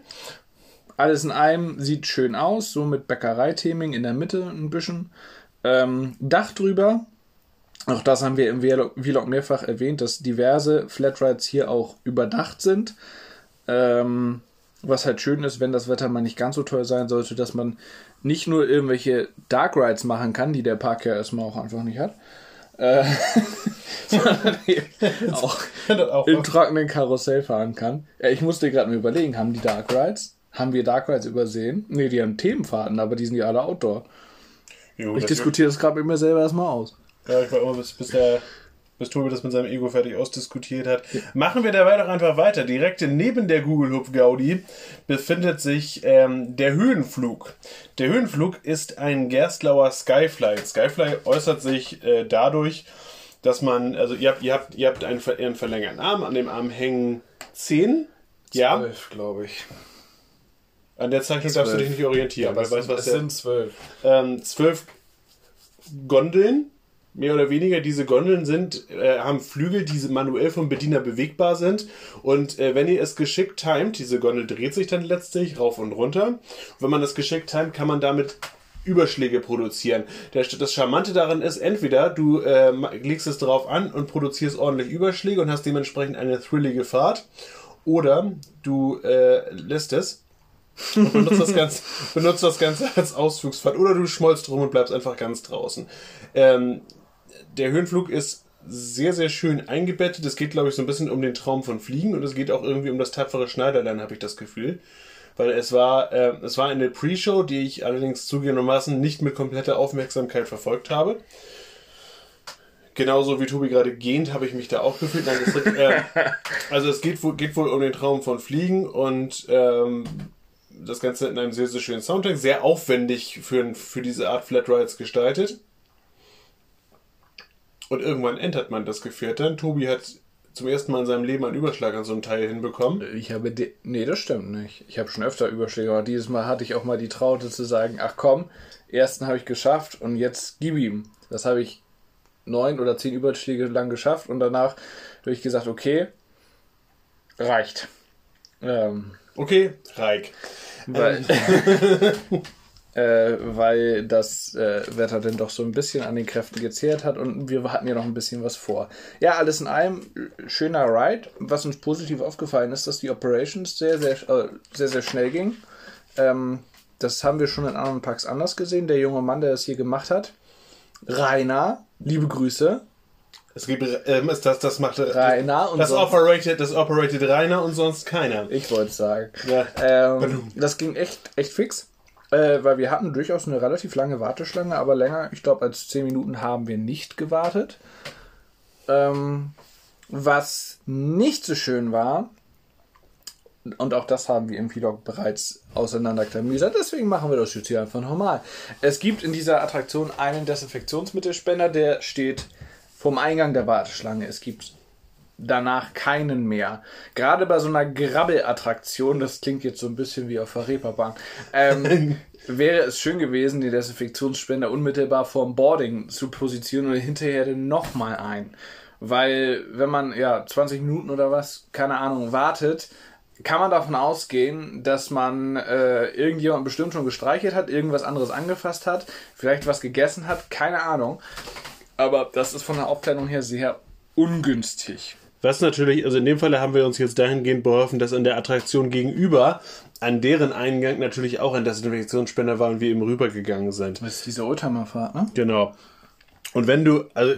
Alles in einem sieht schön aus, so mit Bäckereitheming in der Mitte ein bisschen. Ähm, Dach drüber. Auch das haben wir im Vlog mehrfach erwähnt, dass diverse Flatrides hier auch überdacht sind. Ähm, was halt schön ist, wenn das Wetter mal nicht ganz so toll sein sollte, dass man nicht nur irgendwelche Dark Rides machen kann, die der Park ja erstmal auch einfach nicht hat, äh, sondern eben auch auch im trockenen Karussell fahren kann. Ja, ich musste gerade mal überlegen, haben die Dark Rides? Haben wir Dark Rides übersehen? Ne, die haben Themenfahrten, aber die sind ja alle Outdoor. Jo, Ich diskutiere das gerade mit mir selber erstmal aus. Ja, ich war immer bis, bis der bis Tobi das mit seinem Ego fertig ausdiskutiert hat. Machen wir dabei doch einfach weiter. Direkt neben der Google Hupf Gaudi befindet sich ähm, der Höhenflug. Der Höhenflug ist ein Gerstlauer Skyfly. Skyfly äußert sich äh, dadurch, dass man, also ihr habt, ihr habt, ihr habt einen, einen verlängerten Arm, an dem Arm hängen Zehen. Ja, glaube ich. An der Zeichnung darfst du dich nicht orientieren. Es, weißt, was es der, sind zwölf. ähm, zwölf Gondeln, mehr oder weniger. Diese Gondeln sind, äh, haben Flügel, die manuell vom Bediener bewegbar sind. Und äh, wenn ihr es geschickt timet, diese Gondel dreht sich dann letztlich rauf und runter. Wenn man das geschickt timet, kann man damit Überschläge produzieren. Der, das Charmante daran ist, entweder du äh, legst es drauf an und produzierst ordentlich Überschläge und hast dementsprechend eine thrillige Fahrt, oder du äh, lässt es und benutzt das, Ganze, benutzt das Ganze als Ausflugsfahrt. Oder du schmollst drum und bleibst einfach ganz draußen. Ähm, der Höhenflug ist sehr, sehr schön eingebettet. Es geht, glaube ich, so ein bisschen um den Traum von Fliegen und es geht auch irgendwie um das tapfere Schneiderlein, habe ich das Gefühl. Weil es war, äh, es war eine Pre-Show, die ich allerdings zugegebenermaßen nicht mit kompletter Aufmerksamkeit verfolgt habe. Genauso wie Tobi gerade gehend, habe ich mich da auch gefühlt. Nein, äh, also es geht wohl, geht wohl um den Traum von Fliegen und ähm, das Ganze in einem sehr, sehr schönen Soundtrack, sehr aufwendig für, für diese Art Flat Rides gestaltet. Und irgendwann entert man das Gefährt dann. Tobi hat zum ersten Mal in seinem Leben einen Überschlag an so einem Teil hinbekommen. Ich habe. Nee, das stimmt nicht. Ich habe schon öfter Überschläge, aber dieses Mal hatte ich auch mal die Traute zu sagen: Ach komm, ersten habe ich geschafft und jetzt gib ihm. Das habe ich neun oder zehn Überschläge lang geschafft und danach habe ich gesagt: Okay, reicht. Ähm, okay, Reik. Weil, äh, weil das äh, Wetter dann doch so ein bisschen an den Kräften gezehrt hat und wir hatten ja noch ein bisschen was vor. Ja, alles in allem schöner Ride. Was uns positiv aufgefallen ist, dass die Operations sehr, sehr, äh, sehr, sehr schnell ging. Ähm, das haben wir schon in anderen Parks anders gesehen. Der junge Mann, der das hier gemacht hat, Rainer, liebe Grüße. Es gibt, ähm, das, das macht Rainer und das operated, das operated Rainer und sonst keiner. Ich wollte sagen. Ja. Ähm, das ging echt, echt fix. Äh, weil wir hatten durchaus eine relativ lange Warteschlange, aber länger, ich glaube, als 10 Minuten haben wir nicht gewartet. Ähm, was nicht so schön war, und auch das haben wir im Vlog bereits auseinanderklamüsert, deswegen machen wir das jetzt hier einfach nochmal. Es gibt in dieser Attraktion einen Desinfektionsmittelspender, der steht vom Eingang der Warteschlange. Es gibt danach keinen mehr. Gerade bei so einer Grabbelattraktion, das klingt jetzt so ein bisschen wie auf der Reeperbahn, ähm, wäre es schön gewesen, den Desinfektionsspender unmittelbar vorm Boarding zu positionieren und hinterher dann nochmal ein. Weil, wenn man ja 20 Minuten oder was, keine Ahnung, wartet, kann man davon ausgehen, dass man äh, irgendjemand bestimmt schon gestreichelt hat, irgendwas anderes angefasst hat, vielleicht was gegessen hat, keine Ahnung. Aber das ist von der Aufteilung her sehr ungünstig. Was natürlich, also in dem Fall haben wir uns jetzt dahingehend beholfen, dass an der Attraktion gegenüber, an deren Eingang natürlich auch ein Desinfektionsspender war und wir eben rübergegangen sind. Das ist diese Oldtimerfahrt, ne? Genau. Und wenn du, also,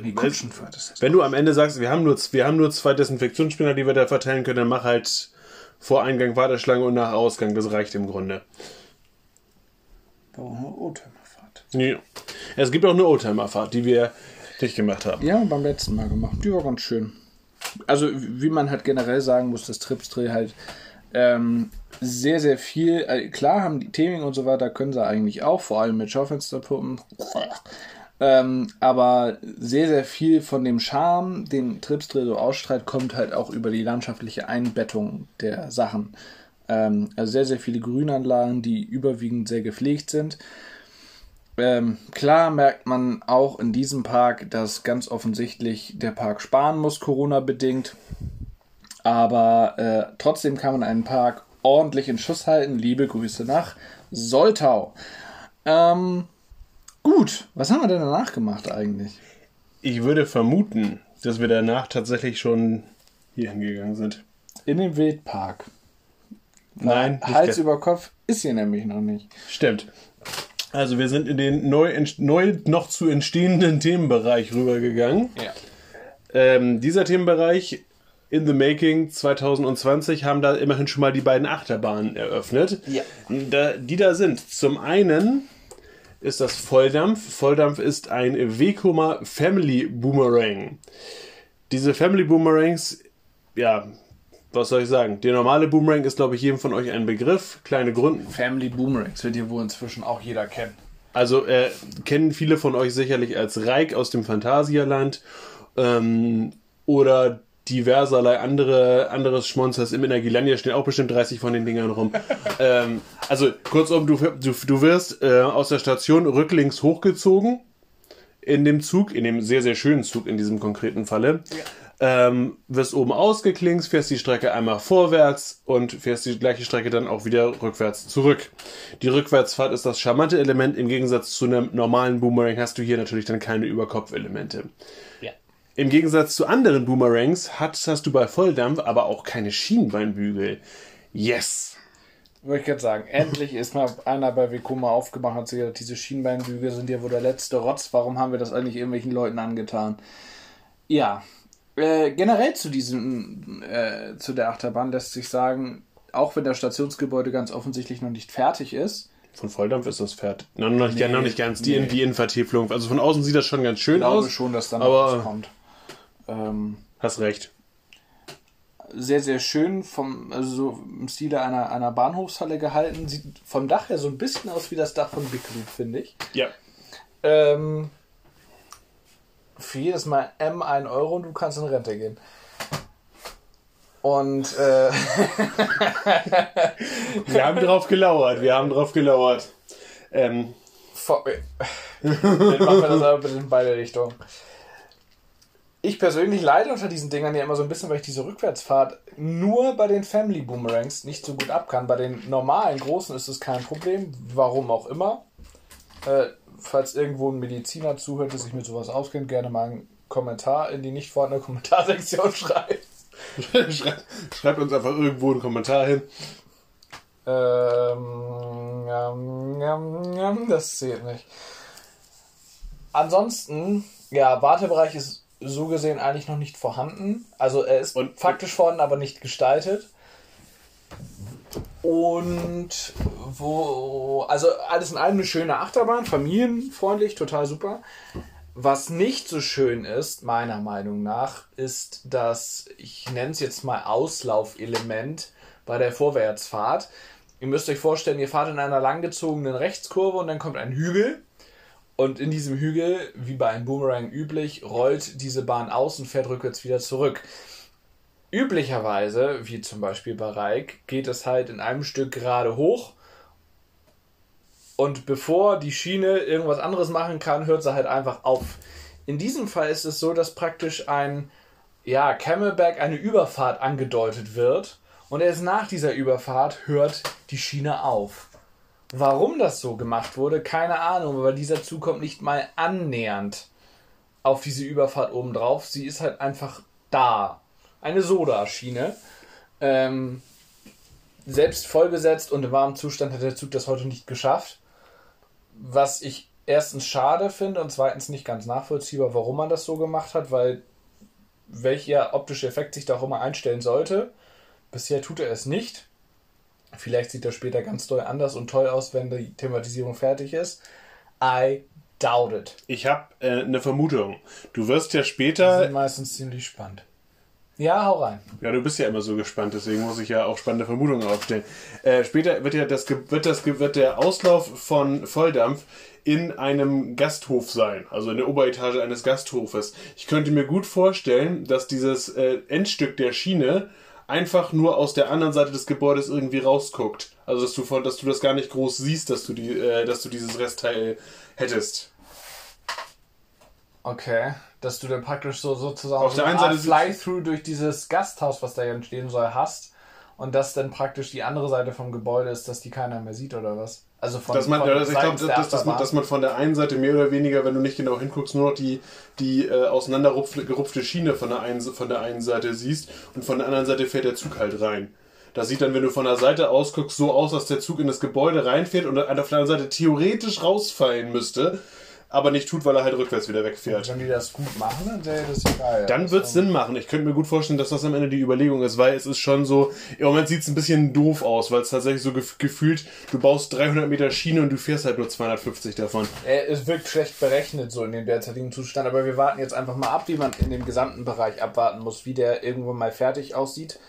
wenn du am Ende sagst, wir haben nur, wir haben nur zwei Desinfektionsspender, die wir da verteilen können, dann mach halt vor Eingang Warteschlange und nach Ausgang. Das reicht im Grunde. Warum eine Oldtimerfahrt? Ja. Es gibt auch eine Oldtimerfahrt, die wir nicht gemacht haben. Ja, beim letzten Mal gemacht. Die war ganz schön also wie man halt generell sagen muss, dass Tripsdrill halt ähm, sehr, sehr viel, äh, klar haben die Theming und so weiter, können sie eigentlich auch, vor allem mit Schaufensterpuppen. Ähm, aber sehr, sehr viel von dem Charme, den Tripsdrill so ausstrahlt, kommt halt auch über die landschaftliche Einbettung der Sachen. Ähm, also sehr, sehr viele Grünanlagen, die überwiegend sehr gepflegt sind. Ähm, klar merkt man auch in diesem Park, dass ganz offensichtlich der Park sparen muss, Corona-bedingt. Aber äh, trotzdem kann man einen Park ordentlich in Schuss halten. Liebe Grüße nach Soltau. Ähm, gut, was haben wir denn danach gemacht eigentlich? Ich würde vermuten, dass wir danach tatsächlich schon hier hingegangen sind. In den Wildpark. Nein, Hals über Kopf ist hier nämlich noch nicht. Stimmt. Also wir sind in den neu, neu noch zu entstehenden Themenbereich rübergegangen. Ja. Ähm, dieser Themenbereich in the Making 2020 haben da immerhin schon mal die beiden Achterbahnen eröffnet. Ja. Da, die da sind. Zum einen ist das Volldampf. Volldampf ist ein Vekoma Family Boomerang. Diese Family Boomerangs, ja, was soll ich sagen? Der normale Boomerang ist, glaube ich, jedem von euch ein Begriff. Kleine Gründen. Family Boomerangs wird hier wohl inzwischen auch jeder kennen. Also äh, kennen viele von euch sicherlich als Reik aus dem Phantasialand ähm, oder diverserlei andere, anderes Schmonzers im Energielandia stehen auch bestimmt 30 von den Dingern rum. ähm, also kurzum, du, du, du wirst äh, aus der Station rücklings hochgezogen in dem Zug, in dem sehr, sehr schönen Zug in diesem konkreten Falle. Ja ähm, wirst oben ausgeklinkt, fährst die Strecke einmal vorwärts und fährst die gleiche Strecke dann auch wieder rückwärts zurück. Die Rückwärtsfahrt ist das charmante Element. Im Gegensatz zu einem normalen Boomerang hast du hier natürlich dann keine Überkopfelemente. Ja. Im Gegensatz zu anderen Boomerangs hast, hast du bei Volldampf aber auch keine Schienbeinbügel. Yes! Wollte ich gerade sagen, endlich ist mal einer bei Vekoma aufgemacht und hat sich gesagt, diese Schienbeinbügel sind ja wohl der letzte Rotz. Warum haben wir das eigentlich irgendwelchen Leuten angetan? Ja, äh, generell zu diesem, äh, zu der Achterbahn lässt sich sagen, auch wenn das Stationsgebäude ganz offensichtlich noch nicht fertig ist. Von Volldampf ist das fertig. Noch, noch, nee, noch nicht ganz. Die, nee. die Innenvertiefung. Also von außen sieht das schon ganz schön ich glaube aus. schon, dass da noch was kommt. Ähm, hast recht. Sehr, sehr schön, vom, also so im Stile einer, einer Bahnhofshalle gehalten. Sieht vom Dach her so ein bisschen aus wie das Dach von Big Loop, finde ich. Ja. Ähm, für jedes Mal M 1 Euro und du kannst in Rente gehen. Und äh, wir haben drauf gelauert, wir haben drauf gelauert. Ähm, dann machen wir das aber bitte in beide Richtungen. Ich persönlich leide unter diesen Dingern ja immer so ein bisschen, weil ich diese Rückwärtsfahrt nur bei den Family Boomerangs nicht so gut ab kann. Bei den normalen großen ist es kein Problem, warum auch immer. Äh, falls irgendwo ein Mediziner zuhört, der sich mit sowas auskennt, gerne mal einen Kommentar in die nicht vorhandene Kommentarsektion schreiben. Schreibt uns einfach irgendwo einen Kommentar hin. Ähm, das zählt nicht. Ansonsten, ja, Wartebereich ist so gesehen eigentlich noch nicht vorhanden. Also er ist und, faktisch vorhanden, aber nicht gestaltet. Und wo, also alles in allem eine schöne Achterbahn, familienfreundlich, total super. Was nicht so schön ist, meiner Meinung nach, ist das, ich nenne es jetzt mal Auslaufelement bei der Vorwärtsfahrt. Ihr müsst euch vorstellen, ihr fahrt in einer langgezogenen Rechtskurve und dann kommt ein Hügel und in diesem Hügel, wie bei einem Boomerang üblich, rollt diese Bahn aus und fährt rückwärts wieder zurück. Üblicherweise, wie zum Beispiel bei Reik, geht es halt in einem Stück gerade hoch und bevor die Schiene irgendwas anderes machen kann, hört sie halt einfach auf. In diesem Fall ist es so, dass praktisch ein ja, Camelback, eine Überfahrt angedeutet wird und erst nach dieser Überfahrt hört die Schiene auf. Warum das so gemacht wurde, keine Ahnung, aber dieser Zug kommt nicht mal annähernd auf diese Überfahrt oben drauf. Sie ist halt einfach da. Eine Soda-Schiene. Ähm, selbst voll besetzt und im warmen Zustand hat der Zug das heute nicht geschafft. Was ich erstens schade finde und zweitens nicht ganz nachvollziehbar, warum man das so gemacht hat, weil welcher optische Effekt sich da auch immer einstellen sollte. Bisher tut er es nicht. Vielleicht sieht er später ganz toll anders und toll aus, wenn die Thematisierung fertig ist. I doubt it. Ich habe äh, eine Vermutung. Du wirst ja später. Die sind meistens ziemlich spannend. Ja, hau rein. Ja, du bist ja immer so gespannt, deswegen muss ich ja auch spannende Vermutungen aufstellen. Äh, später wird ja das, wird das wird der Auslauf von Volldampf in einem Gasthof sein, also in der Oberetage eines Gasthofes. Ich könnte mir gut vorstellen, dass dieses äh, Endstück der Schiene einfach nur aus der anderen Seite des Gebäudes irgendwie rausguckt. Also dass du von, dass du das gar nicht groß siehst, dass du die, äh, dass du dieses Restteil hättest. Okay, dass du dann praktisch so sozusagen auf so der einen Seite Fly-through durch dieses Gasthaus, was da ja entstehen soll, hast und das dann praktisch die andere Seite vom Gebäude ist, dass die keiner mehr sieht oder was? Also von, dass man, von also ich glaube, dass, dass, man, dass man von der einen Seite mehr oder weniger, wenn du nicht genau hinguckst, nur noch die, die äh, auseinandergerupfte Schiene von der, einen, von der einen Seite siehst und von der anderen Seite fährt der Zug halt rein. Das sieht dann, wenn du von der Seite aus guckst, so aus, dass der Zug in das Gebäude reinfährt und auf der anderen Seite theoretisch rausfallen müsste aber nicht tut, weil er halt rückwärts wieder wegfährt. Wenn die das gut machen, dann wäre das geil. Dann wird es Sinn machen. Ich könnte mir gut vorstellen, dass das am Ende die Überlegung ist, weil es ist schon so, im Moment sieht es ein bisschen doof aus, weil es tatsächlich so gef gefühlt, du baust 300 Meter Schiene und du fährst halt nur 250 davon. Es wirkt schlecht berechnet so in dem derzeitigen Zustand, aber wir warten jetzt einfach mal ab, wie man in dem gesamten Bereich abwarten muss, wie der irgendwann mal fertig aussieht.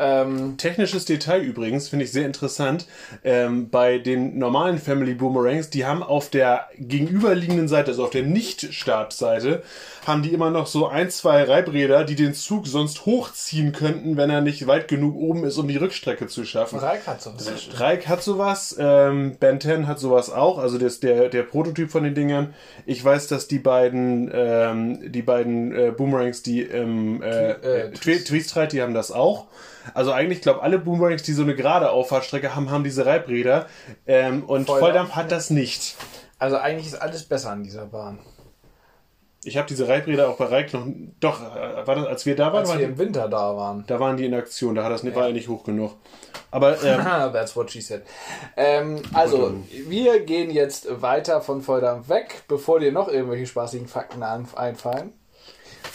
Ähm, Technisches Detail übrigens, finde ich sehr interessant. Ähm, bei den normalen Family Boomerangs, die haben auf der gegenüberliegenden Seite, also auf der Nicht-Startseite, haben die immer noch so ein, zwei Reibräder, die den Zug sonst hochziehen könnten, wenn er nicht weit genug oben ist, um die Rückstrecke zu schaffen. Reik hat sowas. Reik hat sowas, ähm, Ben 10 hat sowas auch, also das, der, der Prototyp von den Dingern. Ich weiß, dass die beiden, ähm, die beiden äh, Boomerangs, die im äh, äh, Tweestride, die haben das auch. Also eigentlich, glaube alle Boomerangs, die so eine gerade Auffahrtstrecke haben, haben diese Reibräder. Ähm, und Volldampf, Volldampf hat das nicht. Also eigentlich ist alles besser an dieser Bahn. Ich habe diese Reibräder auch bei Reik noch. Doch, äh, war das, als wir da waren? Als waren wir im Winter da waren. Da waren die in Aktion, da hat das, ja. war er nicht hoch genug. Aber. Ähm, That's what she said. Ähm, also, wir gehen jetzt weiter von Volldampf weg, bevor dir noch irgendwelche spaßigen Fakten einfallen.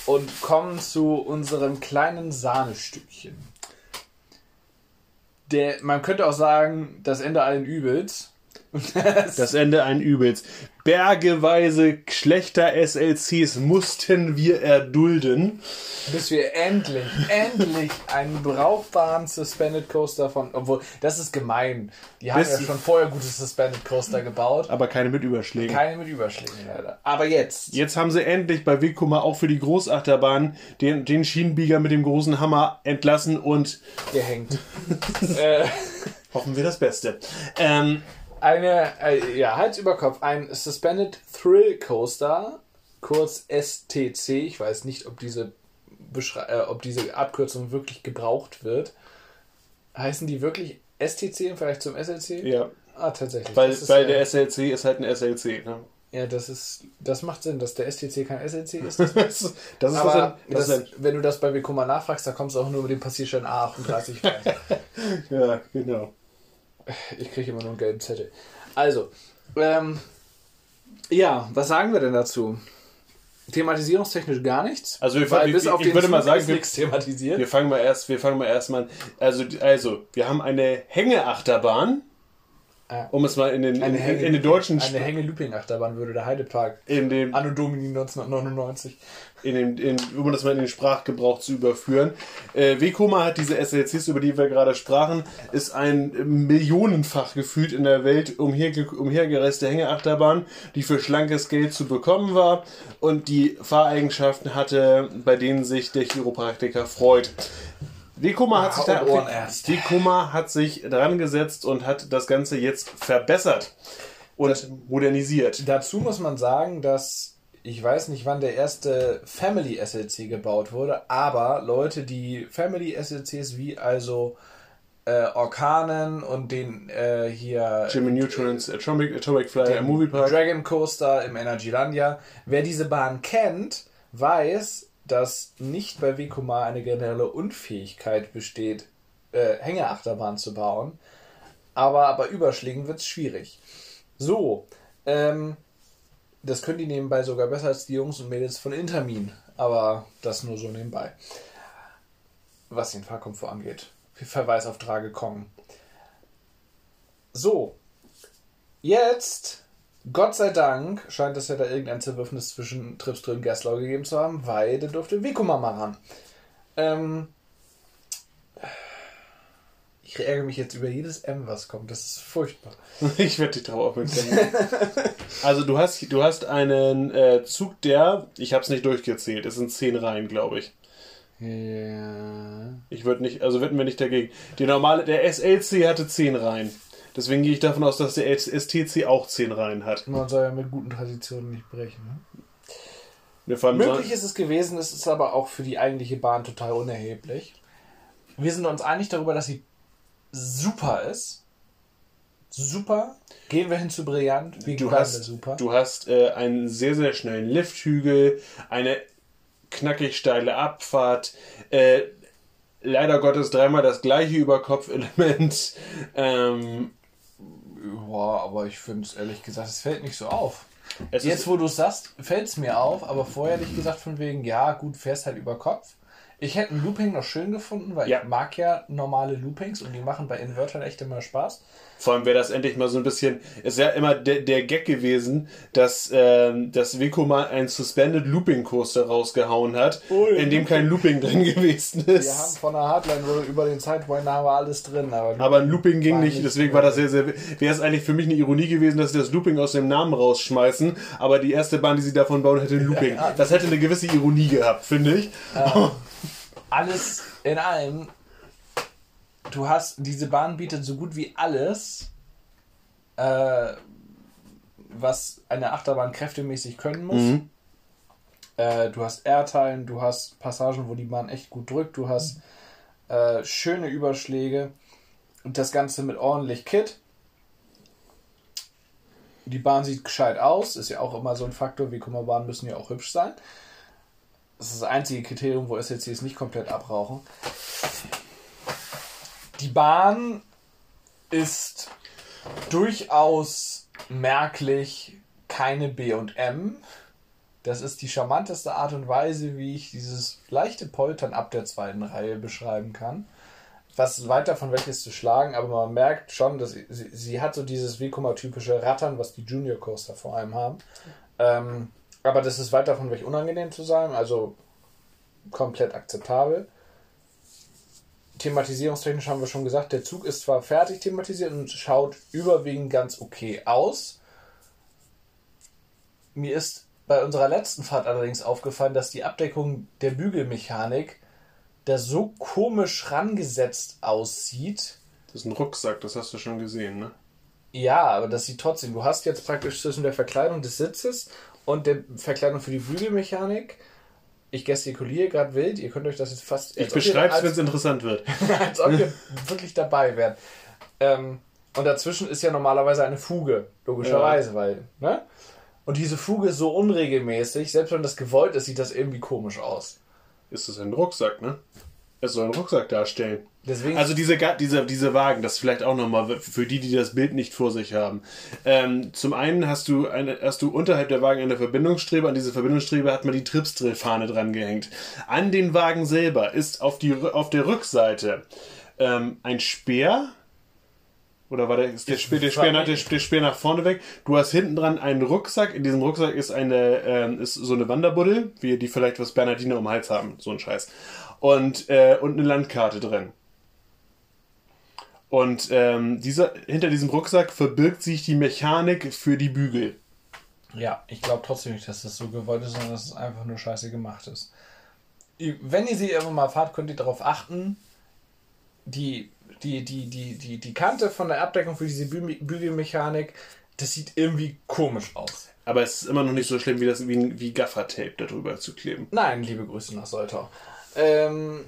Und kommen zu unserem kleinen Sahnestückchen der, man könnte auch sagen, das Ende allen Übels, Das Ende ein Übels. Bergeweise schlechter SLCs mussten wir erdulden. Bis wir endlich, endlich einen brauchbaren Suspended Coaster von. Obwohl, das ist gemein. Die haben ja schon vorher gute Suspended Coaster gebaut. Aber keine mit Überschlägen. Keine mit Überschlägen leider. Aber jetzt. Jetzt haben sie endlich bei Wegkummer auch für die Großachterbahn den, den Schienenbieger mit dem großen Hammer entlassen und gehängt. äh, hoffen wir das Beste. Ähm, eine, äh, ja, Hals über Kopf, ein Suspended Thrill Coaster, kurz STC. Ich weiß nicht, ob diese, Beschrei äh, ob diese Abkürzung wirklich gebraucht wird. Heißen die wirklich STC im Vergleich zum SLC? ja, Ah, tatsächlich. weil, ist, weil äh, der SLC ist halt ein SLC. Ne? Ja, das ist, das macht Sinn, dass der STC kein SLC ist. Das Das ist, aber das, das, wenn du das bei Vekoma nachfragst, da kommst du auch nur mit dem Passierschein A38 rein. ja, genau. Ich kriege immer nur einen gelben Zettel. Also, ähm, ja, was sagen wir denn dazu? Thematisierungstechnisch gar nichts. Also wir- ich- bis auf ich würde mal sagen, wir- nichts thematisiert. Wir fangen mal erst, wir fangen mal erstmal an. Also, also, wir haben eine Hängeachterbahn, Ah. um es mal in den, in, Hänge, in den deutschen eine Hänge-Looping-Achterbahn würde der Heidepark in dem, Anno Domini 1999. in dem, in, um das mal in den Sprachgebrauch zu überführen. Äh, Wekoma hat diese SLCs, über die wir gerade sprachen, ist ein millionenfach gefühlt in der Welt umher, umhergereiste Hängeachterbahn, die für schlankes Geld zu bekommen war und die Fahreigenschaften hatte, bei denen sich der Chiropraktiker freut. Wekoma hat, sich da, Ohrenarzt. Wekoma hat sich dran gesetzt und hat das Ganze jetzt verbessert und modernisiert. Dazu muss man sagen, dass ich weiß nicht, wann der erste Family SLC gebaut wurde, aber Leute, die Family SLCs wie also äh, Orkanen und den äh, hier Jimmy Neutrons Atomic, Atomic Flyer Movie Park. Dragon Coaster im Energylandia. Wer diese Bahn kennt, weiß, dass nicht bei Vekoma eine generelle Unfähigkeit besteht, äh, Hängeachterbahn zu bauen. Aber bei Überschlägen wird es schwierig. So, ähm, das können die nebenbei sogar besser als die Jungs und Mädels von Intermin. Aber das nur so nebenbei. Was den Fahrkomfort angeht. Verweis auf Drage Kong. So, Jetzt, Gott sei Dank, scheint es ja da irgendein Zerwürfnis zwischen Tripströ und Gerslau gegeben zu haben, weil der durfte Wekoma mal ran. Ähm, ich ärgere mich jetzt über jedes M, was kommt. Das ist furchtbar. Ich werde dich drauf aufmerksam. Also du hast, du hast einen äh, Zug, der, ich habe es nicht durchgezählt, es sind zehn Reihen, glaube ich. Ja. Ich würde nicht, also wetten wir nicht dagegen. Die normale, der SLC hatte zehn Reihen. Deswegen gehe ich davon aus, dass der STC auch zehn Reihen hat. Man soll ja mit guten Traditionen nicht brechen. Ne? Möglich ist es gewesen, es ist aber auch für die eigentliche Bahn total unerheblich. Wir sind uns einig darüber, dass sie super ist. Super. Gehen wir hin zu brillant. Wir Du hast, super. du hast äh, einen sehr, sehr schnellen Lifthügel, eine knackig steile Abfahrt, äh, leider Gottes dreimal das gleiche Überkopfelement. Ähm, Ja, aber ich finde es ehrlich gesagt, es fällt nicht so auf. es Jetzt, wo du es sagst, fällt es mir auf, aber vorher hätte ich gesagt, von wegen, ja, gut, fährst halt über Kopf. Ich hätte ein Looping noch schön gefunden, weil Ja. ich mag ja normale Loopings und die machen bei Invertern echt immer Spaß. Vor allem wäre das endlich mal so ein bisschen, ist ja immer der, der Gag gewesen, dass, ähm, dass Vico mal einen Suspended Looping Coaster rausgehauen hat, Oh, ja, in dem kein Looping drin gewesen Wir haben ist. von der Hardline über den Sidewinder haben wir alles drin, aber, Aber ein Looping ging nicht, nicht deswegen war das sehr, sehr. Wäre es eigentlich für mich eine Ironie gewesen, dass sie das Looping aus dem Namen rausschmeißen, aber die erste Bahn, die sie davon bauen, hätte ein Looping. Ja. Das hätte eine gewisse Ironie gehabt, finde ich. alles in allem, du hast, diese Bahn bietet so gut wie alles, äh, was eine Achterbahn kräftemäßig können muss. Mhm. Äh, du hast Airteilen, du hast Passagen, wo die Bahn echt gut drückt, du hast äh, schöne Überschläge und das Ganze mit ordentlich Kit. Die Bahn sieht gescheit aus, ist ja auch immer so ein Faktor, wie Kummerbahnen müssen ja auch hübsch sein. Das ist das einzige Kriterium, wo SLCs nicht komplett abrauchen. Die Bahn ist durchaus merklich keine B und M. Das ist die charmanteste Art und Weise, wie ich dieses leichte Poltern ab der zweiten Reihe beschreiben kann. was weit davon weg ist zu schlagen, aber man merkt schon, dass sie, sie hat so dieses Vekoma-typische Rattern, was die Junior Coaster vor allem haben. Ähm, aber das ist weit davon weg, unangenehm zu sein, also komplett akzeptabel. Thematisierungstechnisch haben wir schon gesagt, der Zug ist zwar fertig thematisiert und schaut überwiegend ganz okay aus. Mir ist bei unserer letzten Fahrt allerdings aufgefallen, dass die Abdeckung der Bügelmechanik da so komisch rangesetzt aussieht. Das ist ein Rucksack, das hast du schon gesehen, ne? Ja, aber das sieht trotzdem. Du hast jetzt praktisch zwischen der Verkleidung des Sitzes und der Verkleidung für die Bügelmechanik. Ich gestikuliere gerade wild, ihr könnt euch das jetzt fast. Ich beschreibe es, wenn es interessant wird. als ob ihr wirklich dabei wärt. Ähm, und dazwischen ist ja normalerweise eine Fuge, logischerweise, ja. weil, ne? Und diese Fuge ist so unregelmäßig, selbst wenn das gewollt ist, sieht das irgendwie komisch aus. Ist das ein Rucksack, ne? Es soll einen Rucksack darstellen. Deswegen also diese, diese, diese Wagen, das vielleicht auch nochmal für die, die das Bild nicht vor sich haben. Ähm, zum einen hast du, eine, hast du unterhalb der Wagen eine Verbindungsstrebe. An diese Verbindungsstrebe hat man die Tripsdrill-Fahne dran gehängt. An den Wagen selber ist auf, die, auf der Rückseite ähm, ein Speer. Oder war der, ist der, Speer, der, Speer nach, der, der Speer nach vorne weg? Du hast hinten dran einen Rucksack. In diesem Rucksack ist eine ähm, ist so eine Wanderbuddel, wie die vielleicht was Bernardiner um den Hals haben. So ein Scheiß und, äh, und eine Landkarte drin. Und ähm, dieser, hinter diesem Rucksack verbirgt sich die Mechanik für die Bügel. Ja, ich glaube trotzdem nicht, dass das so gewollt ist, sondern dass es einfach nur scheiße gemacht ist. Wenn ihr sie irgendwann mal fahrt, könnt ihr darauf achten, die, die, die, die, die, die Kante von der Abdeckung für diese Bü Bügelmechanik, das sieht irgendwie komisch aus. Aber es ist immer noch nicht so schlimm, wie, das, wie, wie Gaffertape darüber zu kleben. Nein, liebe Grüße nach Soltau. Ähm,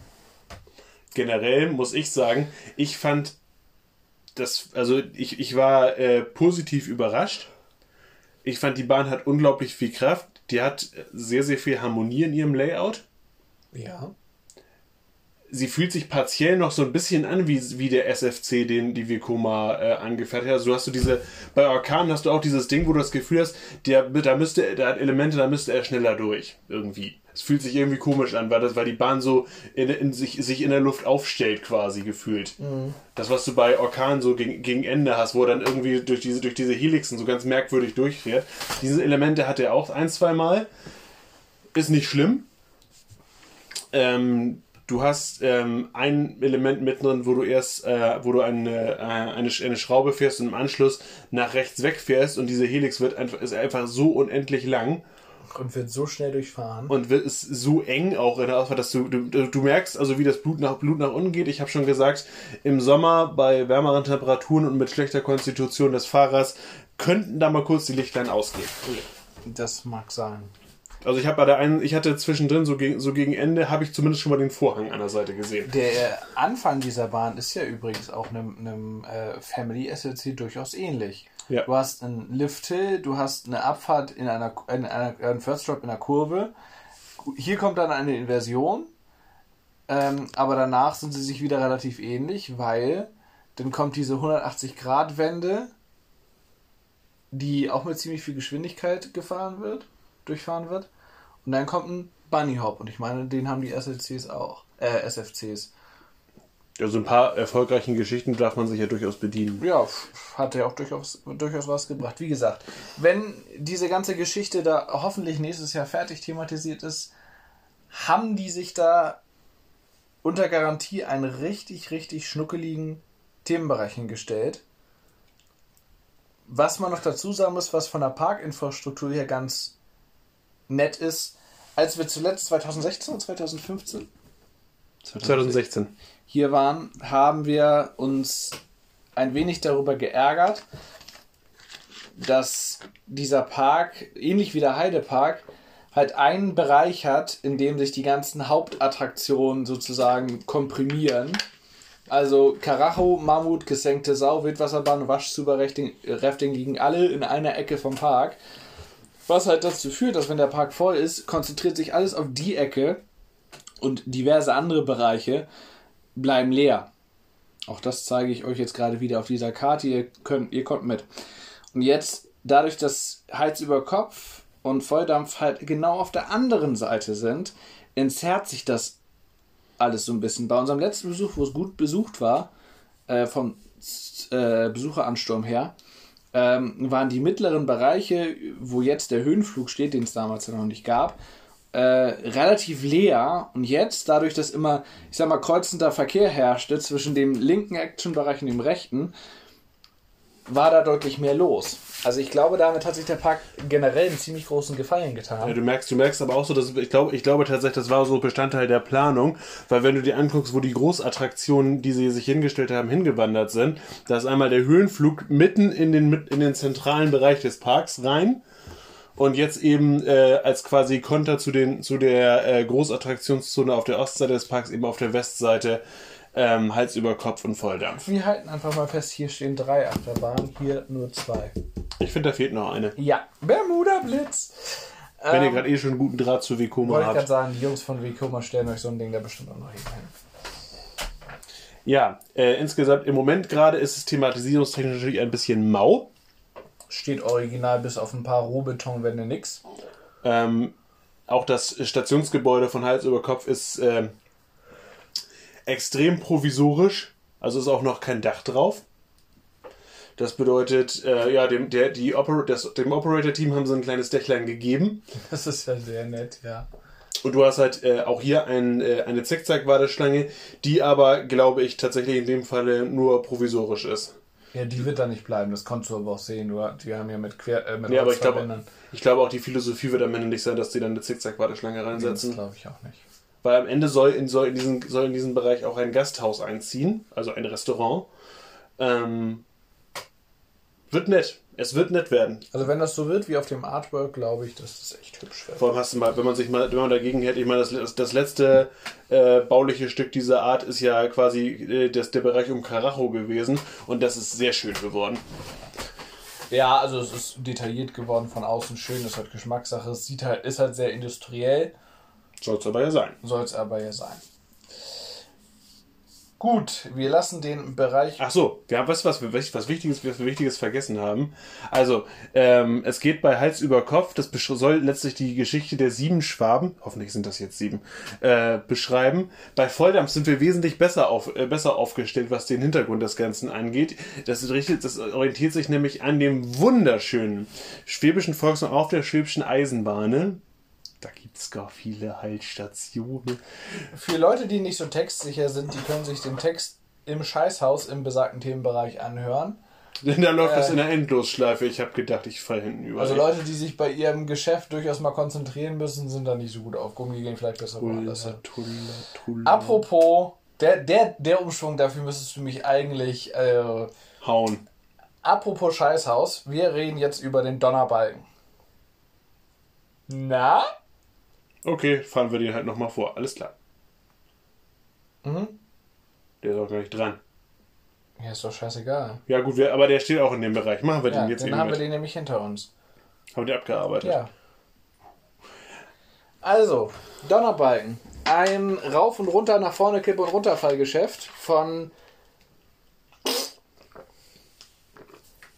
Generell muss ich sagen, ich fand das, also ich, ich war äh, positiv überrascht. Ich fand, die Bahn hat unglaublich viel Kraft. Die hat sehr, sehr viel Harmonie in ihrem Layout. Ja. Sie fühlt sich partiell noch so ein bisschen an wie, wie der SFC, den die Vekoma äh, angefertigt hat. Also du hast du diese, bei Orkan hast du auch dieses Ding, wo du das Gefühl hast, der, da müsste, der hat Elemente, da müsste er schneller durch. Irgendwie es fühlt sich irgendwie komisch an, weil, das, weil die Bahn so in, in sich, sich in der Luft aufstellt, quasi gefühlt. Mhm. Das, was du bei Orkan so gegen, gegen Ende hast, wo er dann irgendwie durch diese, durch diese Helixen so ganz merkwürdig durchfährt. Diese Elemente hat er auch ein, zwei Mal. Ist nicht schlimm. Ähm, du hast ähm, ein Element mittendrin, wo du erst, äh, wo du eine, äh, eine, eine Schraube fährst und im Anschluss nach rechts wegfährst und diese Helix wird einfach, ist einfach so unendlich lang und wird so schnell durchfahren. Und wird, ist so eng auch in der Ausfahrt, dass du, du, du merkst also, wie das Blut nach, Blut nach unten geht. Ich habe schon gesagt, im Sommer bei wärmeren Temperaturen und mit schlechter Konstitution des Fahrers könnten da mal kurz die Lichtlein ausgehen. Das mag sein. Also ich habe bei der einen, ich hatte zwischendrin so gegen, so gegen Ende, habe ich zumindest schon mal den Vorhang an der Seite gesehen. Der Anfang dieser Bahn ist ja übrigens auch einem, einem äh, Family SLC durchaus ähnlich. Ja. Du hast einen Lift-Hill, du hast eine Abfahrt in einer, in einer, einen First Drop in einer Kurve. Hier kommt dann eine Inversion, ähm, aber danach sind sie sich wieder relativ ähnlich, weil dann kommt diese 180-Grad-Wende, die auch mit ziemlich viel Geschwindigkeit gefahren wird, durchfahren wird. Und dann kommt ein Bunny Hop und ich meine, den haben die SLCs auch, äh, SFCs. Also ein paar erfolgreichen Geschichten darf man sich ja durchaus bedienen. Ja, hat ja auch durchaus, durchaus was gebracht. Wie gesagt, wenn diese ganze Geschichte da hoffentlich nächstes Jahr fertig thematisiert ist, haben die sich da unter Garantie einen richtig, richtig schnuckeligen Themenbereich hingestellt. Was man noch dazu sagen muss, was von der Parkinfrastruktur her ganz nett ist, als wir zuletzt 2016 und 2015 2016 hier waren, haben wir uns ein wenig darüber geärgert, dass dieser Park, ähnlich wie der Heidepark, halt einen Bereich hat, in dem sich die ganzen Hauptattraktionen sozusagen komprimieren. Also Karacho, Mammut, gesenkte Sau, Wildwasserbahn, Waschzuber-Rafting liegen alle in einer Ecke vom Park. Was halt dazu führt, dass wenn der Park voll ist, konzentriert sich alles auf die Ecke und diverse andere Bereiche bleiben leer. Auch das zeige ich euch jetzt gerade wieder auf dieser Karte. Ihr, könnt, ihr kommt mit. Und jetzt, dadurch, dass Heiz über Kopf und Volldampf halt genau auf der anderen Seite sind, entzerrt sich das alles so ein bisschen. Bei unserem letzten Besuch, wo es gut besucht war, äh, vom äh, Besucheransturm her, ähm, waren die mittleren Bereiche, wo jetzt der Höhenflug steht, den es damals ja noch nicht gab, äh, relativ leer. Und jetzt, dadurch, dass immer, ich sag mal, kreuzender Verkehr herrschte zwischen dem linken Actionbereich und dem rechten, war da deutlich mehr los. Also ich glaube, damit hat sich der Park generell einen ziemlich großen Gefallen getan. Ja, du merkst, du merkst aber auch so, dass ich glaube, ich glaube tatsächlich, das war so Bestandteil der Planung, weil wenn du dir anguckst, wo die Großattraktionen, die sie sich hingestellt haben, hingewandert sind, da ist einmal der Höhenflug mitten in den in den zentralen Bereich des Parks rein und jetzt eben äh, als quasi Konter zu den zu der äh, Großattraktionszone auf der Ostseite des Parks eben auf der Westseite ähm, Hals über Kopf und Volldampf. Wir halten einfach mal fest, hier stehen drei Achterbahnen, hier nur zwei. Ich finde, da fehlt noch eine. Ja, Bermuda Blitz. Wenn ähm, ihr gerade eh schon einen guten Draht zu Vekoma habt. Wollte ich gerade sagen, die Jungs von Vekoma stellen euch so ein Ding da bestimmt auch noch hin. Ja, äh, insgesamt im Moment gerade ist es thematisierungstechnisch natürlich ein bisschen mau. Steht original bis auf ein paar Rohbetonwände nix. Ähm, auch das Stationsgebäude von Hals über Kopf ist ähm, extrem provisorisch. Also ist auch noch kein Dach drauf. Das bedeutet, äh, ja, dem, der, die Oper das, dem Operator-Team haben sie ein kleines Dächlein gegeben. Das ist ja sehr nett, ja. Und du hast halt äh, auch hier ein, äh, eine Zickzack-Warteschlange, die aber, glaube ich, tatsächlich in dem Falle nur provisorisch ist. Ja, die wird da nicht bleiben, das konntest du aber auch sehen. Du, die haben ja mit Quer. Äh, mit ja, aber ich glaube, ich glaube auch, die Philosophie wird am Ende nicht sein, dass die dann eine Zickzack-Warteschlange reinsetzen. Das glaube ich auch nicht. Weil am Ende soll in, soll, in diesen, soll in diesen Bereich auch ein Gasthaus einziehen, also ein Restaurant. Ähm, wird nett. Es wird nett werden. Also wenn das so wird wie auf dem Artwork, glaube ich, dass das echt hübsch wird. Vor allem hast du mal, wenn man sich mal, wenn man dagegen hält, ich meine, das, das letzte äh, bauliche Stück dieser Art ist ja quasi äh, das, der Bereich um Karacho gewesen und das ist sehr schön geworden. Ja, also es ist detailliert geworden, von außen schön, ist halt Geschmackssache. Es sieht halt, ist halt sehr industriell. Soll es aber ja sein. Soll es aber ja sein. Gut, wir lassen den Bereich. Ach so, wir haben was, was, was Wichtiges, was wir Wichtiges vergessen haben. Also, ähm, es geht bei Hals über Kopf, das soll letztlich die Geschichte der sieben Schwaben, hoffentlich sind das jetzt sieben, äh, beschreiben. Bei Volldampf sind wir wesentlich besser, auf, äh, besser aufgestellt, was den Hintergrund des Ganzen angeht. Das, richtet, das orientiert sich nämlich an dem wunderschönen schwäbischen Volkswagen auf der schwäbischen Eisenbahn da gibt es gar viele Haltstationen. Für Leute, die nicht so textsicher sind, die können sich den Text im Scheißhaus im besagten Themenbereich anhören. Denn da läuft äh, das in der Endlosschleife. Ich habe gedacht, ich falle hinten über. Also Leute, die sich bei ihrem Geschäft durchaus mal konzentrieren müssen, sind da nicht so gut aufgehoben. Die gehen vielleicht besser woanders. Apropos, der, der, der Umschwung, dafür müsstest du mich eigentlich äh, hauen. Apropos Scheißhaus, wir reden jetzt über den Donnerbalken. Na? Okay, fahren wir den halt nochmal vor. Alles klar. Mhm. Der ist auch gar nicht dran. Ja, ist doch scheißegal. Ja, gut, wir, aber der steht auch in dem Bereich. Machen wir ja, den jetzt Dann haben mit. wir den nämlich hinter uns. Haben wir abgearbeitet? Ja. Also, Donnerbalken. Ein Rauf und Runter, nach vorne Kipp- und Runterfallgeschäft von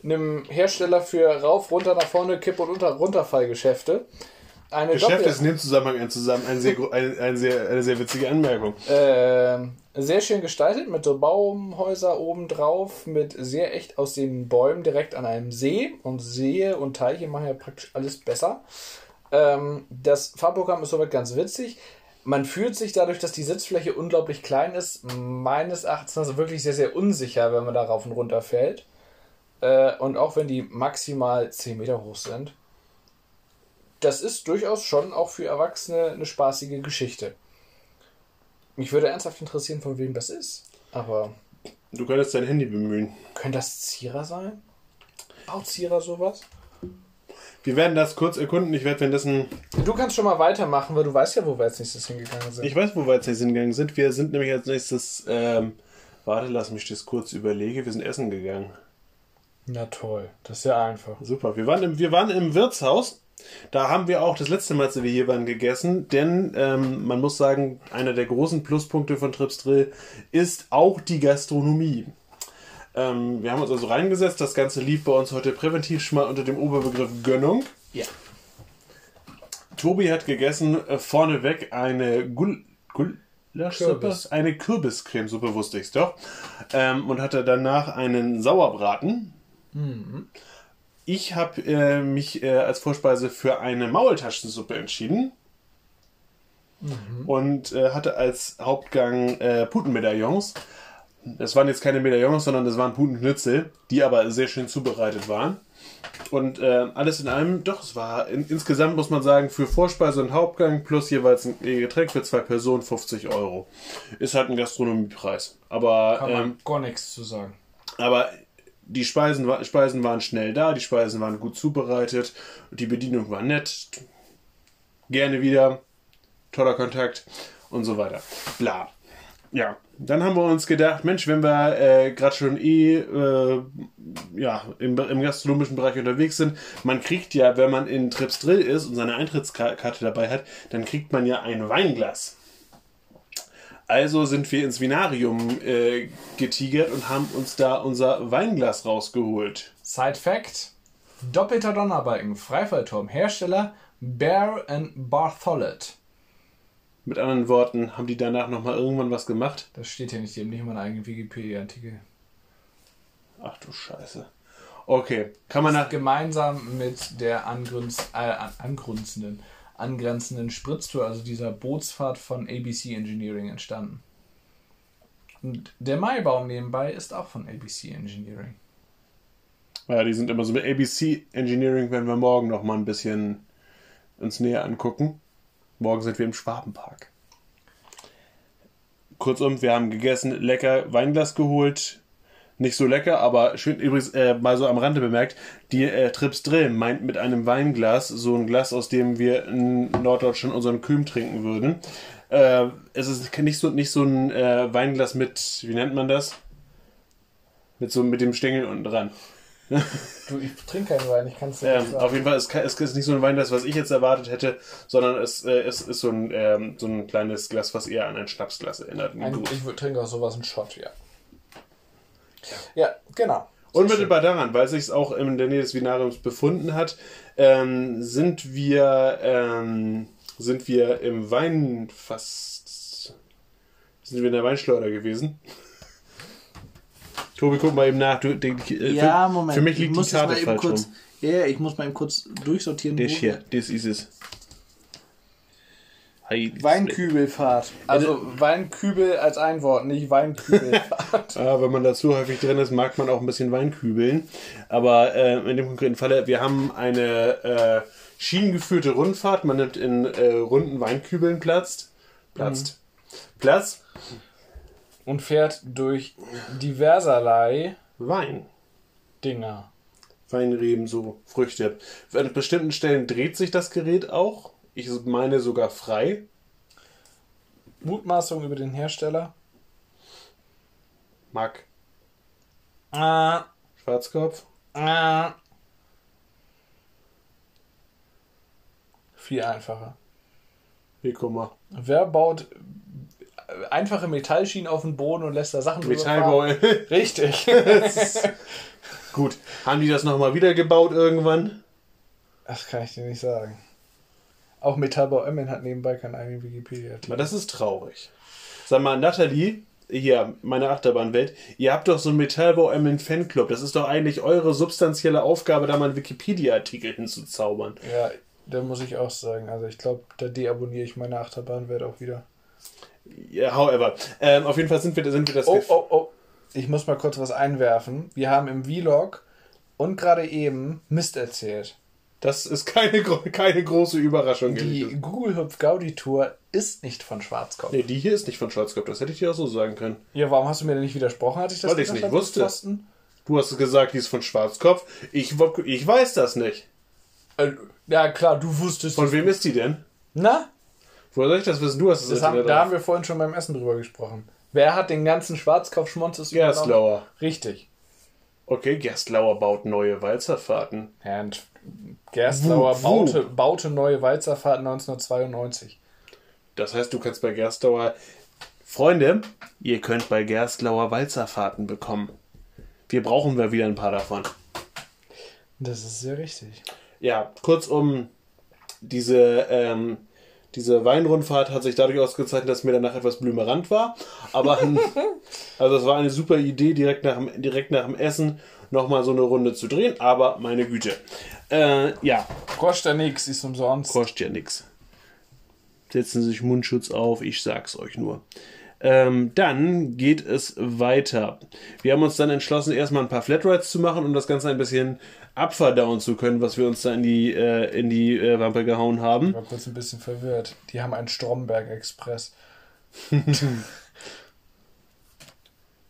einem Hersteller für Rauf, Runter, nach vorne Kipp- und Runterfallgeschäfte eine Geschäft ist in dem Zusammenhang ein, zusammen, ein sehr, ein, ein sehr, eine sehr witzige Anmerkung. Äh, sehr schön gestaltet mit so Baumhäuser obendrauf, mit sehr echt aussehenden Bäumen direkt an einem See. Und Seen und Teiche machen ja praktisch alles besser. Ähm, das Fahrprogramm ist soweit ganz witzig. Man fühlt sich dadurch, dass die Sitzfläche unglaublich klein ist, meines Erachtens also wirklich sehr, sehr unsicher, wenn man da rauf und runter fällt. Äh, und auch wenn die maximal 10 Meter hoch sind das ist durchaus schon auch für Erwachsene eine spaßige Geschichte. Mich würde ernsthaft interessieren, von wem das ist. Aber. Du könntest dein Handy bemühen. Könnte das Zierer sein? Baut Zierer sowas? Wir werden das kurz erkunden. Ich werde währenddessen. Du kannst schon mal weitermachen, weil du weißt ja, wo wir als nächstes hingegangen sind. Ich weiß, wo wir als nächstes hingegangen sind. Wir sind nämlich als nächstes. Ähm, warte, lass mich das kurz überlegen. Wir sind essen gegangen. Na toll, das ist ja einfach. Super. Wir waren im, wir waren im Wirtshaus da haben wir auch das letzte Mal, als wir hier waren, gegessen, denn ähm, man muss sagen, einer der großen Pluspunkte von Trips Drill ist auch die Gastronomie. Ähm, wir haben uns also reingesetzt, das Ganze lief bei uns heute präventiv schon mal unter dem Oberbegriff Gönnung. Ja. Tobi hat gegessen, äh, vorneweg eine Gul Gul Löschsuppe? Kürbis. Eine Kürbiscremesuppe wusste ich's doch. Ähm, und hatte danach einen Sauerbraten. Ich habe äh, mich äh, als Vorspeise für eine Maultaschensuppe entschieden. Und äh, hatte als Hauptgang äh, Putenmedaillons. Das waren jetzt keine Medaillons, sondern das waren Putenknitzel, die aber sehr schön zubereitet waren. Und äh, alles in allem, doch, es war in, insgesamt, muss man sagen, für Vorspeise und Hauptgang plus jeweils ein Getränk für zwei Personen 50 Euro. Ist halt ein Gastronomiepreis. Aber, Kann man ähm, gar nichts zu sagen. aber die Speisen, Speisen waren schnell da, die Speisen waren gut zubereitet, die Bedienung war nett. Gerne wieder, toller Kontakt und so weiter. Bla. Ja, dann haben wir uns gedacht, Mensch, wenn wir äh, gerade schon eh äh, ja, im, im gastronomischen Bereich unterwegs sind, man kriegt ja, wenn man in Trips Drill ist und seine Eintrittskarte dabei hat, dann kriegt man ja ein Weinglas. Also sind wir ins Vinarium äh, getigert und haben uns da unser Weinglas rausgeholt. Side Fact: Doppelter Donnerbalken, Freifallturm, Hersteller Bear and Bartholet. Mit anderen Worten, haben die danach nochmal irgendwann was gemacht? Das steht hier nicht, die haben nicht mal einen eigenen Wikipedia-Artikel. Ach du Scheiße. Okay, kann man nach... Gemeinsam mit der angrünz, äh, an- angrenzenden, Spritztour, also dieser Bootsfahrt von ABC Engineering entstanden. Und der Maibaum nebenbei ist auch von ABC Engineering. Ja, die sind immer so mit ABC Engineering, werden wir morgen nochmal ein bisschen uns näher angucken. Morgen sind wir im Schwabenpark. Kurzum, wir haben gegessen, lecker Weinglas geholt. Nicht so lecker, aber schön, übrigens äh, mal so am Rande bemerkt, die äh, Trips Drill meint mit einem Weinglas, so ein Glas, aus dem wir in Norddeutschland unseren Kühm trinken würden. Äh, es ist nicht so, nicht so ein äh, Weinglas mit, wie nennt man das? Mit so mit dem Stängel unten dran. Du, ich trinke keinen Wein, ich kann es Ähm, auf jeden Fall, es, kann- es ist nicht so ein Weinglas, was ich jetzt erwartet hätte, sondern es, äh, es ist so ein, ähm, so ein kleines Glas, was eher an ein Schnapsglas erinnert. Ein ich trinke auch sowas, einen Shot, ja. Ja, genau. Unmittelbar daran, weil sich es auch in der Nähe des Vinariums befunden hat, ähm, sind wir ähm, sind wir im Weinfass sind wir in der Weinschleuder gewesen. Tobi, guck mal eben nach. Du, die, äh, Ja, Moment. Für mich ich liegt die Karte falsch kurz. rum. Ja, ich muss mal eben kurz durchsortieren. Das hier, das ist es. Weinkübelfahrt. Also Weinkübel als ein Wort, nicht Weinkübel. Ja, wenn man da zu häufig drin ist, mag man auch ein bisschen Wein kübeln. Aber äh, in dem konkreten Falle, wir haben eine äh, schienengeführte Rundfahrt. Man nimmt in äh, runden Weinkübeln Platz. Platzt. Platz. und fährt durch diverserlei Wein. Dinger. Weinreben, so Früchte. An bestimmten Stellen dreht sich das Gerät auch. Ich meine sogar frei. Mutmaßung über den Hersteller. Mag Ah, Schwarzkopf. ah. Viel einfacher. Guck mal. Wer baut einfache Metallschienen auf den Boden und lässt da Sachen? Metallbau. Richtig. Gut. Haben die das nochmal wieder gebaut irgendwann? Das kann ich dir nicht sagen. Auch Metallbau Emmen hat nebenbei keinen eigenen wikipedia Na, das ist traurig. Sag mal, Nathalie, hier, meine Achterbahnwelt, ihr habt doch so einen Metallbau Emmen Fanclub. Das ist doch eigentlich eure substanzielle Aufgabe, da mal einen Wikipedia-Artikel hinzuzaubern. Ja, da muss ich auch sagen. Also ich glaube, da deabonniere ich meine Achterbahnwelt auch wieder. Ja, however. Ähm, auf jeden Fall sind wir, sind wir das. Oh, oh, oh. Ich muss mal kurz was einwerfen. Wir haben im Vlog und gerade eben Mist erzählt. Das ist keine, keine große Überraschung. Die gewesen. Google Hüpf Gaudi Tour ist nicht von Schwarzkopf. Nee, die hier ist nicht von Schwarzkopf. Das hätte ich dir auch so sagen können. Ja, warum hast du mir denn nicht widersprochen, als ich das Weil ich's gesagt nicht wusste. Pfosten? Du hast gesagt, die ist von Schwarzkopf. Ich, ich weiß das nicht. Äh, ja, klar, du wusstest. Von wem ist die denn? Na? Woher soll ich das wissen? Du hast es Das haben, da haben wir vorhin schon beim Essen drüber gesprochen. Wer hat den ganzen Schwarzkopf-Schmonzes Gerstlauer. Richtig. Okay, Gerstlauer baut neue Walzerfahrten. Und Gerstlauer? Wo? baute, baute neue Walzerfahrten 1992. Das heißt, du kannst bei Gerstlauer. Freunde, ihr könnt bei Gerstlauer Walzerfahrten bekommen. Wir brauchen wir wieder ein paar davon. Das ist sehr richtig. Ja, kurzum, diese, ähm, Diese Weinrundfahrt hat sich dadurch ausgezeichnet, dass mir danach etwas blümerant war. Aber also es war eine super Idee, direkt nach dem, direkt nach dem Essen nochmal so eine Runde zu drehen. Aber meine Güte. Äh, ja, Kostet ja nix, ist umsonst. kostet ja nix. Setzen Sie sich Mundschutz auf, ich sag's euch nur. Ähm, dann geht es weiter. Wir haben uns dann entschlossen, erstmal ein paar Flatrides zu machen, um das Ganze ein bisschen abverdauen zu können, was wir uns da in die, äh, in die äh, Wampe gehauen haben. Ich war kurz ein bisschen verwirrt. Die haben einen Stromberg Express.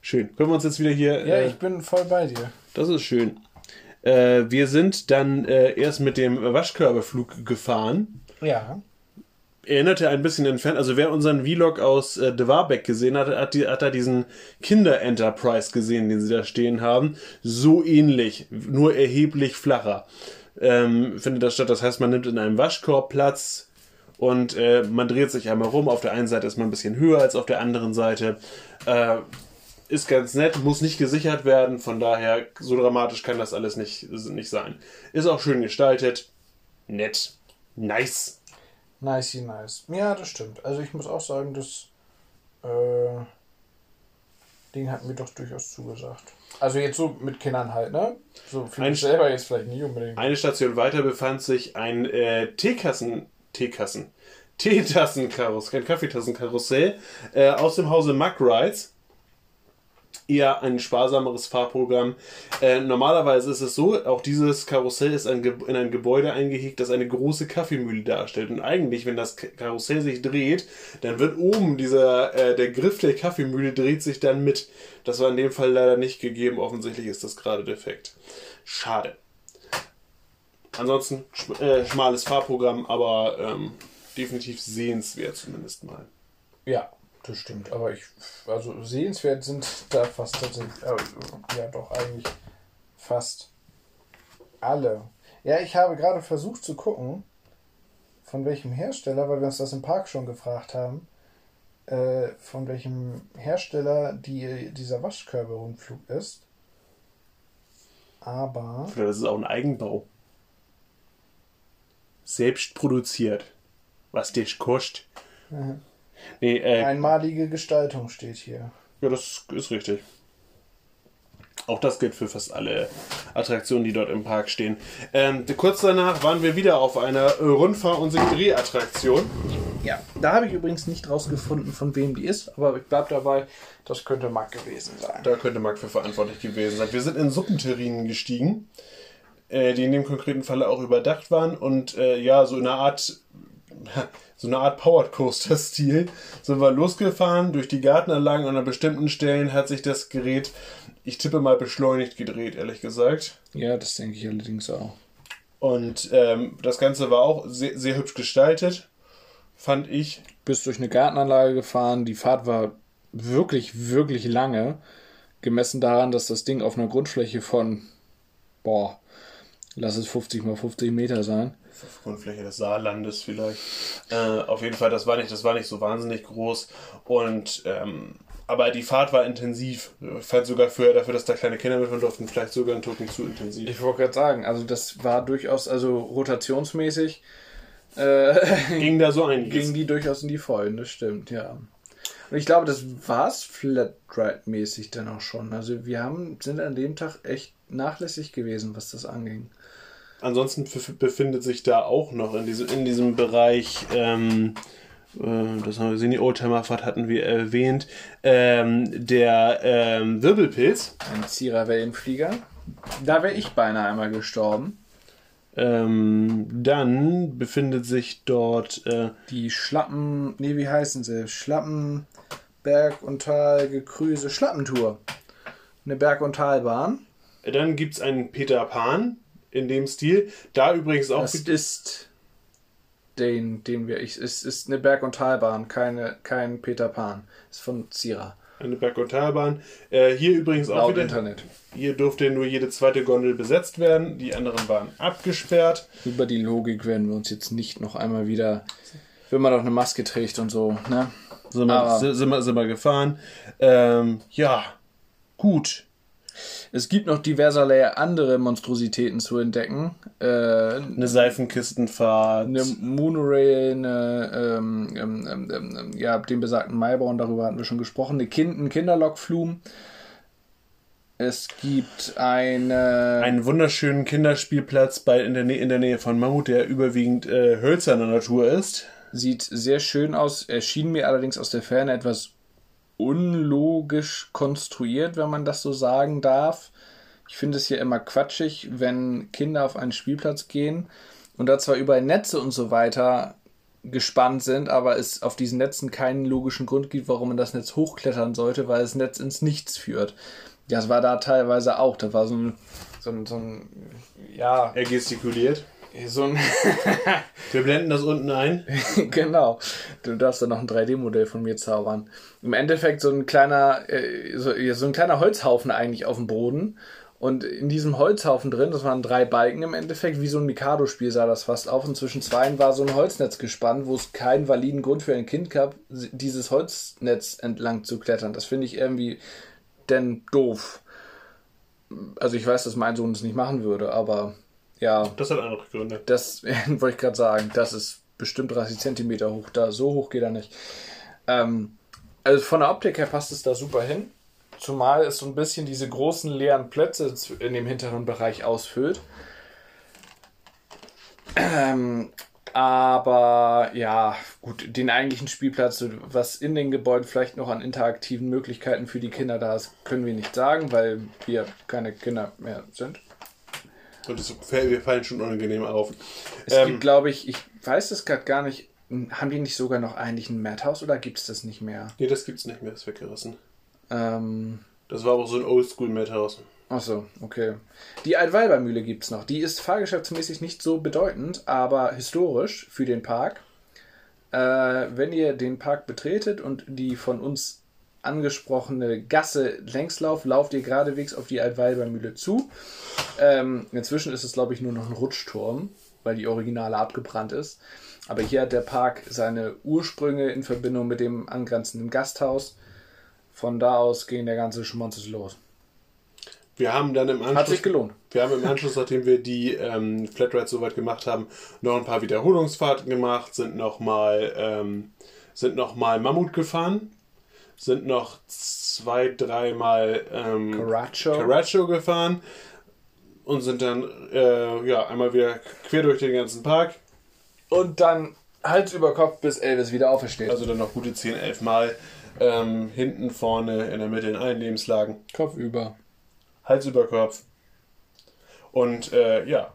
Schön. Können wir uns jetzt wieder hier. Ja, äh, ich bin voll bei dir. Das ist schön. Äh, wir sind dann äh, erst mit dem Waschkörperflug gefahren. Ja. Erinnerte ein bisschen entfernt. Also wer unseren Vlog aus äh, De gesehen hat, hat, die, hat da diesen Kinder-Enterprise gesehen, den sie da stehen haben. So ähnlich, nur erheblich flacher. Ähm, findet das statt. Das heißt, man nimmt in einem Waschkorb Platz und äh, man dreht sich einmal rum. Auf der einen Seite ist man ein bisschen höher als auf der anderen Seite. Äh, ist ganz nett, muss nicht gesichert werden, von daher so dramatisch kann das alles nicht, nicht sein. Ist auch schön gestaltet, nett, nice. Nice, nice. Ja, das stimmt. Also ich muss auch sagen, das äh, Ding hat mir doch durchaus zugesagt. Also jetzt so mit Kindern halt, ne? So für Ein- mich selber jetzt vielleicht nicht unbedingt. Eine Station weiter befand sich ein äh, Teekassen, Teekassen, Teetassenkarussell, kein Kaffeetassenkarussell äh, aus dem Hause Mack Rides. Eher ein sparsameres Fahrprogramm. Äh, normalerweise ist es so, auch dieses Karussell ist ein in ein Gebäude eingehegt, das eine große Kaffeemühle darstellt. Und eigentlich, wenn das Karussell sich dreht, dann wird oben dieser, äh, der Griff der Kaffeemühle dreht sich dann mit. Das war in dem Fall leider nicht gegeben. Offensichtlich ist das gerade defekt. Schade. Ansonsten schm äh, schmales Fahrprogramm, aber ähm, definitiv sehenswert zumindest mal. Ja, das stimmt. Aber ich, also sehenswert sind da fast tatsächlich, äh, ja doch eigentlich fast alle. Ja, ich habe gerade versucht zu gucken, von welchem Hersteller, weil wir uns das im Park schon gefragt haben, äh, von welchem Hersteller die, dieser Waschkörbe-Rundflug ist. Aber Vielleicht ist es auch ein Eigenbau. Selbst produziert. Was dich kostet. Mhm. Nee, äh, einmalige Gestaltung steht hier. ja, das ist richtig. Auch das gilt für fast alle Attraktionen, die dort im Park stehen. Ähm, kurz danach waren wir wieder auf einer Rundfahr- und Dreh-Attraktion. Ja, da habe ich übrigens nicht rausgefunden, von wem die ist, aber ich bleib dabei, das könnte Mark gewesen sein. Da könnte Marc für verantwortlich gewesen sein. Wir sind in Suppenterrinen gestiegen, äh, die in dem konkreten Falle auch überdacht waren und äh, ja, so in einer Art, so eine Art Powered Coaster Stil sind wir losgefahren durch die Gartenanlagen und an bestimmten Stellen hat sich das Gerät, ich tippe mal beschleunigt gedreht, ehrlich gesagt. Ja, das denke ich allerdings auch. Und ähm, das Ganze war auch sehr, sehr hübsch gestaltet, fand ich. Bist durch eine Gartenanlage gefahren, die Fahrt war wirklich, wirklich lange, gemessen daran, dass das Ding auf einer Grundfläche von, boah, lass es 50 mal 50 Meter sein. Grundfläche des Saarlandes vielleicht. Äh, auf jeden Fall, das war nicht, das war nicht so wahnsinnig groß. Und ähm, aber die Fahrt war intensiv. Fand sogar für, dafür, dass da kleine Kinder mitfahren durften, vielleicht sogar ein Tucken zu intensiv. Ich wollte gerade sagen, also das war durchaus, also rotationsmäßig, äh, Ging da so einiges. ging die durchaus in die Vollen, das stimmt, ja. Und ich glaube, das war es Flatride-mäßig dann auch schon. Also wir haben, sind an dem Tag echt nachlässig gewesen, was das anging. Ansonsten bef- befindet sich da auch noch in diesem, in diesem Bereich, ähm, äh, das haben wir gesehen, die Oldtimerfahrt hatten wir erwähnt, ähm, der ähm, Wirbelpilz. Ein Zierer-Wellenflieger. Da wäre ich beinahe einmal gestorben. Ähm, dann befindet sich dort äh, Die Schlappen, nee, wie heißen sie? Schlappen, Berg- und Tal-Gekrüse, Schlappentour. Eine Berg- und Talbahn. Dann gibt es einen Peter Pan in dem Stil. Da übrigens auch. Das ist den, den wir. Ich, es ist eine Berg- und Talbahn, keine, kein Peter Pan. Ist von Zierer. Eine Berg- und Talbahn. Äh, hier übrigens auch Laut wieder. Internet. Hier durfte nur jede zweite Gondel besetzt werden. Die anderen waren abgesperrt. Über die Logik werden wir uns jetzt nicht noch einmal wieder. Wenn man doch eine Maske trägt und so, ne? Sind wir, sind wir, sind wir gefahren. Ähm, ja, gut. Es gibt noch diverserlei andere Monstrositäten zu entdecken. Äh, Eine Seifenkistenfahrt. eine Monorail, eine, ähm, ähm, ähm, ähm, ja, den besagten Maibaum, darüber hatten wir schon gesprochen, eine kind, ein Kinderlokflum. Es gibt eine. einen wunderschönen Kinderspielplatz bei, in, der Nä in der Nähe von Mammut, der überwiegend äh, hölzerner Natur ist. Sieht sehr schön aus, erschien mir allerdings aus der Ferne etwas unlogisch konstruiert, wenn man das so sagen darf. Ich finde es ja immer quatschig, wenn Kinder auf einen Spielplatz gehen und da zwar überall Netze und so weiter gespannt sind, aber es auf diesen Netzen keinen logischen Grund gibt, warum man das Netz hochklettern sollte, weil das Netz ins Nichts führt. Ja, es war da teilweise auch. Da war so ein, so ein, so ein ja, Er gestikuliert. So ein Wir blenden das unten ein. genau. Du darfst dann noch ein 3D-Modell von mir zaubern. Im Endeffekt so ein kleiner, äh, so, so ein kleiner Holzhaufen eigentlich auf dem Boden. Und in diesem Holzhaufen drin, das waren drei Balken im Endeffekt, wie so ein Mikado-Spiel sah das fast auf. Und zwischen zweien war so ein Holznetz gespannt, wo es keinen validen Grund für ein Kind gab, dieses Holznetz entlang zu klettern. Das finde ich irgendwie denn doof. Also ich weiß, dass mein Sohn es nicht machen würde, aber ja, Das hat andere Gründe. das wollte ich gerade sagen. Das ist bestimmt 30 Zentimeter hoch. Da so hoch geht er nicht. Ähm, also von der Optik her passt es da super hin. Zumal es so ein bisschen diese großen leeren Plätze in dem hinteren Bereich ausfüllt. Ähm, aber ja, gut, den eigentlichen Spielplatz, was in den Gebäuden vielleicht noch an interaktiven Möglichkeiten für die Kinder da ist, können wir nicht sagen, weil wir keine Kinder mehr sind. Und es fällt- wir fallen schon unangenehm auf. Es Ähm, gibt, glaube ich, ich weiß es gerade gar nicht, haben die nicht sogar noch eigentlich ein Madhouse oder gibt es das nicht mehr? Nee, das gibt's nicht mehr, ist weggerissen. Ähm, Das war aber so ein Oldschool-Madhouse. achso, okay. Die Altweibermühle gibt es noch. Die ist fahrgeschäftsmäßig nicht so bedeutend, aber historisch für den Park. Äh, wenn ihr den Park betretet und die von uns angesprochene Gasse längs lauft, ihr geradewegs auf die Altweibermühle zu. Ähm, inzwischen ist es, glaube ich, nur noch ein Rutschturm, weil die Originale abgebrannt ist. Aber hier hat der Park seine Ursprünge in Verbindung mit dem angrenzenden Gasthaus. Von da aus ging der ganze Schmonzes los. Wir haben dann im Hat sich Anschluss, gelohnt. wir haben im Anschluss, nachdem wir die ähm, Flatrides soweit gemacht haben, noch ein paar Wiederholungsfahrten gemacht, sind nochmal ähm, sind noch mal Mammut gefahren, sind noch zwei, dreimal ähm, Caracho. Caracho gefahren und sind dann äh, ja einmal wieder quer durch den ganzen Park. Und dann Hals über Kopf, bis Elvis wieder aufersteht. Also dann noch gute 10, 11 Mal. Ähm, hinten, vorne, in der Mitte in allen Lebenslagen. Kopf über. Hals über Kopf. Und äh, ja,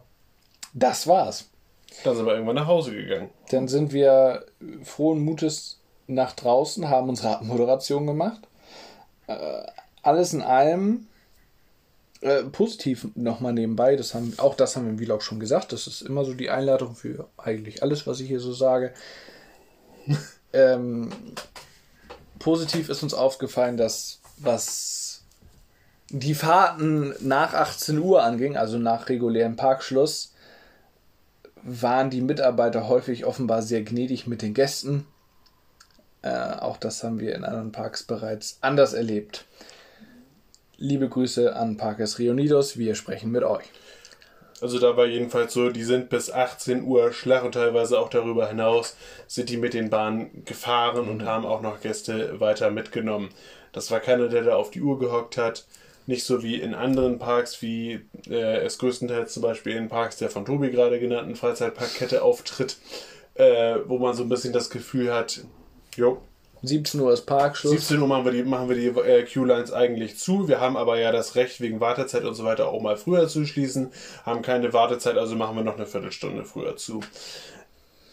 Das war's. dann sind wir irgendwann nach Hause gegangen. Dann sind wir frohen Mutes nach draußen, haben unsere Abmoderation gemacht. Äh, alles in allem äh, positiv nochmal nebenbei. Das haben, auch das haben wir im Vlog schon gesagt. Das ist immer so die Einladung für eigentlich alles, was ich hier so sage. ähm, positiv ist uns aufgefallen, dass was die Fahrten nach 18 Uhr anging, also nach regulärem Parkschluss, waren die Mitarbeiter häufig offenbar sehr gnädig mit den Gästen. Äh, auch das haben wir in anderen Parks bereits anders erlebt. Liebe Grüße an Parkes Reunidos, wir sprechen mit euch. Also da war jedenfalls so, die sind bis 18 Uhr Schlag und teilweise auch darüber hinaus sind die mit den Bahnen gefahren und haben auch noch Gäste weiter mitgenommen. Das war keiner, der da auf die Uhr gehockt hat. Nicht so wie in anderen Parks, wie äh, es größtenteils zum Beispiel in Parks der von Tobi gerade genannten Freizeitparkkette auftritt, äh, wo man so ein bisschen das Gefühl hat, jo, 17 Uhr ist Parkschluss. 17 Uhr machen wir die, machen wir die äh, Q-Lines eigentlich zu. Wir haben aber ja das Recht, wegen Wartezeit und so weiter auch mal früher zu schließen. Haben keine Wartezeit, also machen wir noch eine Viertelstunde früher zu.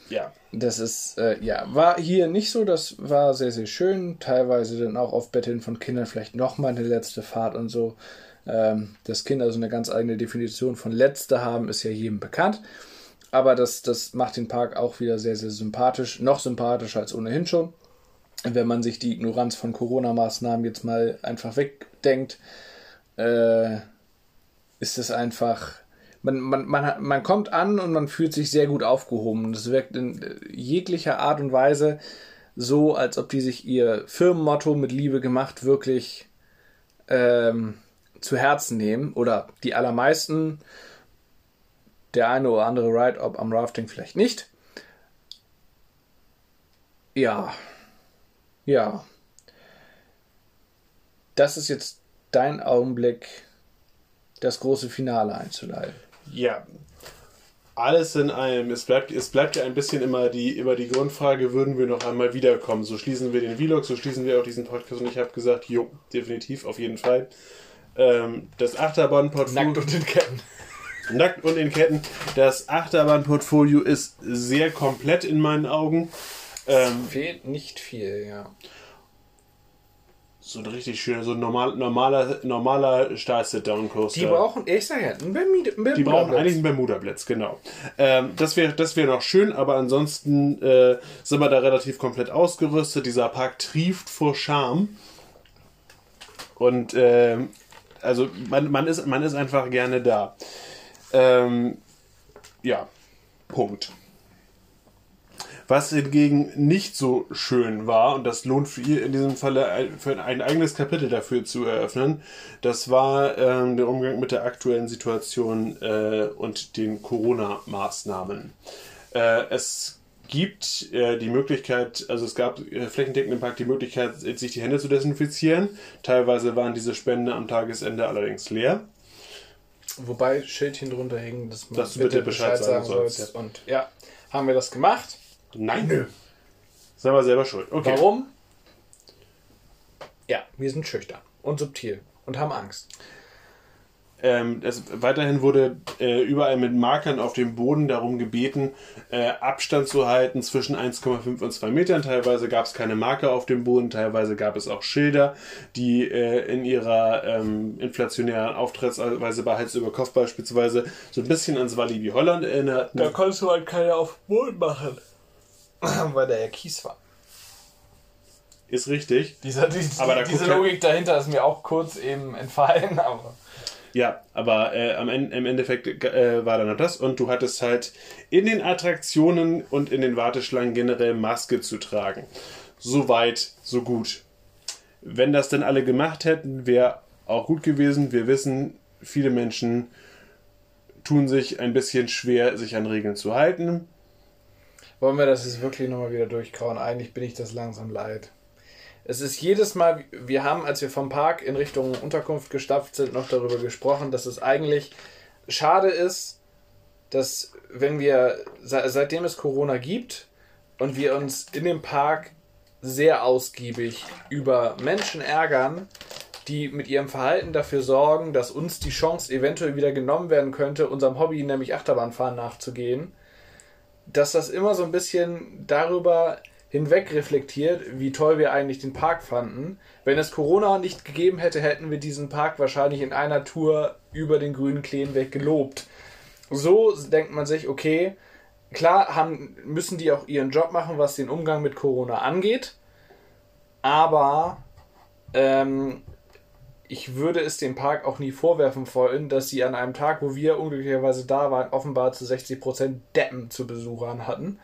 Ja. Das ist, äh, ja, war hier nicht so. Das war sehr, sehr schön. Teilweise dann auch auf Betteln von Kindern vielleicht nochmal eine letzte Fahrt und so. Ähm, dass Kinder so eine ganz eigene Definition von letzte haben, ist ja jedem bekannt. Aber das, das macht den Park auch wieder sehr, sehr sympathisch. Noch sympathischer als ohnehin schon. Wenn man sich die Ignoranz von Corona-Maßnahmen jetzt mal einfach wegdenkt, äh, ist es einfach man, man, man, man kommt an und man fühlt sich sehr gut aufgehoben. Es wirkt in äh, jeglicher Art und Weise so, als ob die sich ihr Firmenmotto mit Liebe gemacht wirklich ähm, zu Herzen nehmen oder die allermeisten, der eine oder andere Ride-Up am Rafting vielleicht nicht. Ja, ja. Das ist jetzt dein Augenblick, das große Finale einzuleiten. Ja. Alles in allem, es bleibt, es bleibt ja ein bisschen immer die, immer die Grundfrage, würden wir noch einmal wiederkommen? So schließen wir den Vlog, so schließen wir auch diesen Podcast und ich habe gesagt, jo, definitiv, auf jeden Fall. Ähm, das Achterbahnportfolio. Nackt und in Ketten. Nackt und in Ketten. Das Achterbahnportfolio ist sehr komplett in meinen Augen. Ähm, Fehlt nicht viel, ja. so ein richtig schöner, so ein normal, normaler, normaler Stahl-Sit-Down-Coaster. Die brauchen, ich sag ja, ein Bermuda- ein Die brauchen Bermuda-Blitz. eigentlich einen Bermuda-Blitz, genau. Ähm, das wäre das wär noch schön, aber ansonsten äh, sind wir da relativ komplett ausgerüstet. Dieser Park trieft vor Charme. Und ähm, also man, man, ist, man ist einfach gerne da. Ähm, ja, Punkt. Was hingegen nicht so schön war, und das lohnt für ihr in diesem Falle ein, für ein eigenes Kapitel dafür zu eröffnen, das war ähm, der Umgang mit der aktuellen Situation äh, und den Corona-Maßnahmen. Äh, es gibt äh, die Möglichkeit, also es gab äh, flächendeckend im Park die Möglichkeit, sich die Hände zu desinfizieren. Teilweise waren diese Spenden am Tagesende allerdings leer. Wobei Schildchen drunter hängen, dass man Dass du bitte Bescheid sagen sollst, sollst. Und ja, haben wir das gemacht. Nein, nö. Sei mal selber schuld. Okay. Warum? Ja, wir sind schüchtern und subtil und haben Angst. Ähm, es, weiterhin wurde äh, überall mit Markern auf dem Boden darum gebeten, äh, Abstand zu halten zwischen 1,5 und 2 Metern. Teilweise gab es keine Marker auf dem Boden, teilweise gab es auch Schilder, die äh, in ihrer ähm, inflationären Auftrittsweise bei Hals über Kopf beispielsweise so ein bisschen ans Walibi Holland erinnerten. Da konntest du halt keine auf den Boden machen. Weil da ja Kies war. Ist richtig. Dieser, die, Aber da diese Logik dahinter ist mir auch kurz eben entfallen, aber. Ja, aber äh, am Ende, im Endeffekt äh, war dann noch das und du hattest halt in den Attraktionen und in den Warteschlangen generell Maske zu tragen. So weit, so gut. Wenn das denn alle gemacht hätten, wäre auch gut gewesen. Wir wissen, viele Menschen tun sich ein bisschen schwer, sich an Regeln zu halten. Wollen wir das jetzt wirklich nochmal wieder durchkauen? Eigentlich bin ich das langsam leid. Es ist jedes Mal, wir haben, als wir vom Park in Richtung Unterkunft gestapft sind, noch darüber gesprochen, dass es eigentlich schade ist, dass wenn wir, se- seitdem es Corona gibt und wir uns in dem Park sehr ausgiebig über Menschen ärgern, die mit ihrem Verhalten dafür sorgen, dass uns die Chance eventuell wieder genommen werden könnte, unserem Hobby, nämlich Achterbahnfahren, nachzugehen, dass das immer so ein bisschen darüber hinweg reflektiert, wie toll wir eigentlich den Park fanden. Wenn es Corona nicht gegeben hätte, hätten wir diesen Park wahrscheinlich in einer Tour über den grünen Kleen weg gelobt. So denkt man sich, okay, klar haben, müssen die auch ihren Job machen, was den Umgang mit Corona angeht, aber ähm, ich würde es dem Park auch nie vorwerfen wollen, dass sie an einem Tag, wo wir unglücklicherweise da waren, offenbar zu 60% Deppen zu Besuchern hatten,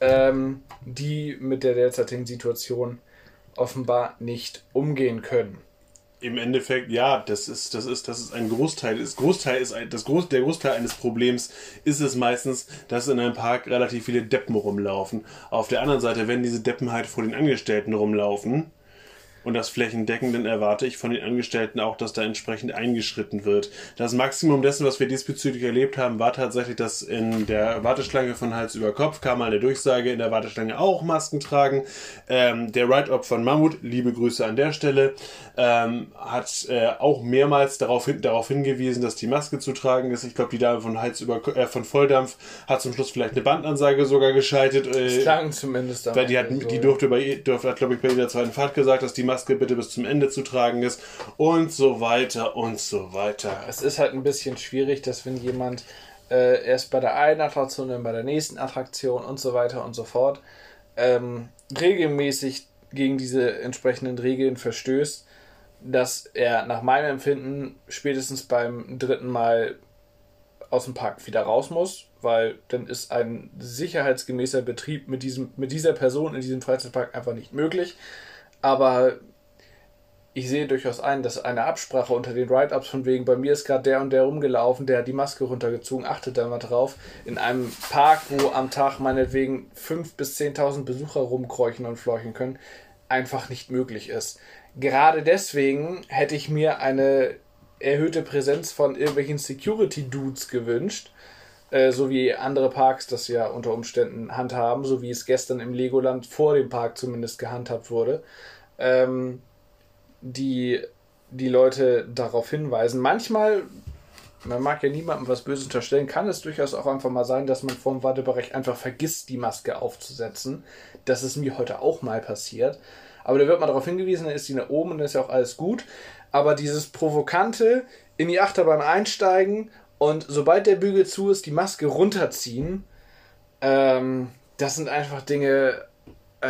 ähm, die mit der derzeitigen Situation offenbar nicht umgehen können. Im Endeffekt, ja, das ist, das ist, das ist ein Großteil. Das Großteil ist ein, das Groß, der Großteil eines Problems ist es meistens, dass in einem Park relativ viele Deppen rumlaufen. Auf der anderen Seite, wenn diese Deppen halt vor den Angestellten rumlaufen und das flächendeckend, dann erwarte ich von den Angestellten auch, dass da entsprechend eingeschritten wird. Das Maximum dessen, was wir diesbezüglich erlebt haben, war tatsächlich, dass in der Warteschlange von Hals über Kopf kam mal eine Durchsage, in der Warteschlange auch Masken tragen. Ähm, der Write-Up von Mammut, liebe Grüße an der Stelle, ähm, hat äh, auch mehrmals darauf, hin, darauf hingewiesen, dass die Maske zu tragen ist. Ich glaube, die Dame von Hals über äh, von Volldampf hat zum Schluss vielleicht eine Bandansage sogar geschaltet. Äh, Klang zumindest weil die, hat, die durfte bei, durfte, hat, glaube ich, bei jeder zweiten Fahrt gesagt, dass die Maske bitte bis zum Ende zu tragen ist und so weiter und so weiter. Es ist halt ein bisschen schwierig, dass wenn jemand äh, erst bei der einen Attraktion, dann bei der nächsten Attraktion und so weiter und so fort ähm, regelmäßig gegen diese entsprechenden Regeln verstößt, dass er nach meinem Empfinden spätestens beim dritten Mal aus dem Park wieder raus muss, weil dann ist ein sicherheitsgemäßer Betrieb mit, diesem, mit dieser Person in diesem Freizeitpark einfach nicht möglich. Aber ich sehe durchaus ein, dass eine Absprache unter den Write-Ups von wegen, bei mir ist gerade der und der rumgelaufen, der hat die Maske runtergezogen, achtet da mal drauf, in einem Park, wo am Tag meinetwegen 5.000 bis 10.000 Besucher rumkräuchen und fleuchen können, einfach nicht möglich ist. Gerade deswegen hätte ich mir eine erhöhte Präsenz von irgendwelchen Security-Dudes gewünscht, äh, so wie andere Parks das ja unter Umständen handhaben, so wie es gestern im Legoland vor dem Park zumindest gehandhabt wurde. Ähm, die die Leute darauf hinweisen. Manchmal, man mag ja niemandem was Böses unterstellen, kann es durchaus auch einfach mal sein, dass man vorm Wartebereich einfach vergisst, die Maske aufzusetzen. Das ist mir heute auch mal passiert. Aber da wird man darauf hingewiesen, dann ist sie nach oben und dann ist ja auch alles gut. Aber dieses provokante in die Achterbahn einsteigen und sobald der Bügel zu ist, die Maske runterziehen, ähm, das sind einfach Dinge. Äh,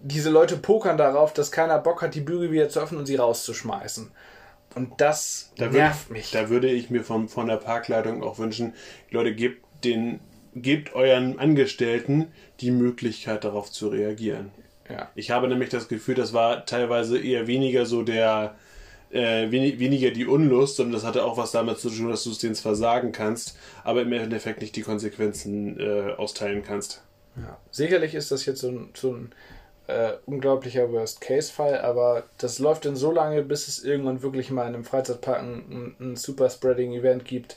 diese Leute pokern darauf, dass keiner Bock hat, die Bügel wieder zu öffnen und sie rauszuschmeißen. Und das Da nervt würde, mich. Da würde ich mir vom, von der Parkleitung auch wünschen, Leute, gebt den, gebt euren Angestellten die Möglichkeit, darauf zu reagieren. Ja. Ich habe nämlich das Gefühl, das war teilweise eher weniger so der, äh, wenig, weniger die Unlust, sondern das hatte auch was damit zu tun, dass du es denen zwar sagen kannst, aber im Endeffekt nicht die Konsequenzen äh, austeilen kannst. Ja. Sicherlich ist das jetzt so ein, so ein äh, unglaublicher Worst-Case-Fall, aber das läuft dann so lange, bis es irgendwann wirklich mal in einem Freizeitpark ein, ein Super-Spreading-Event gibt.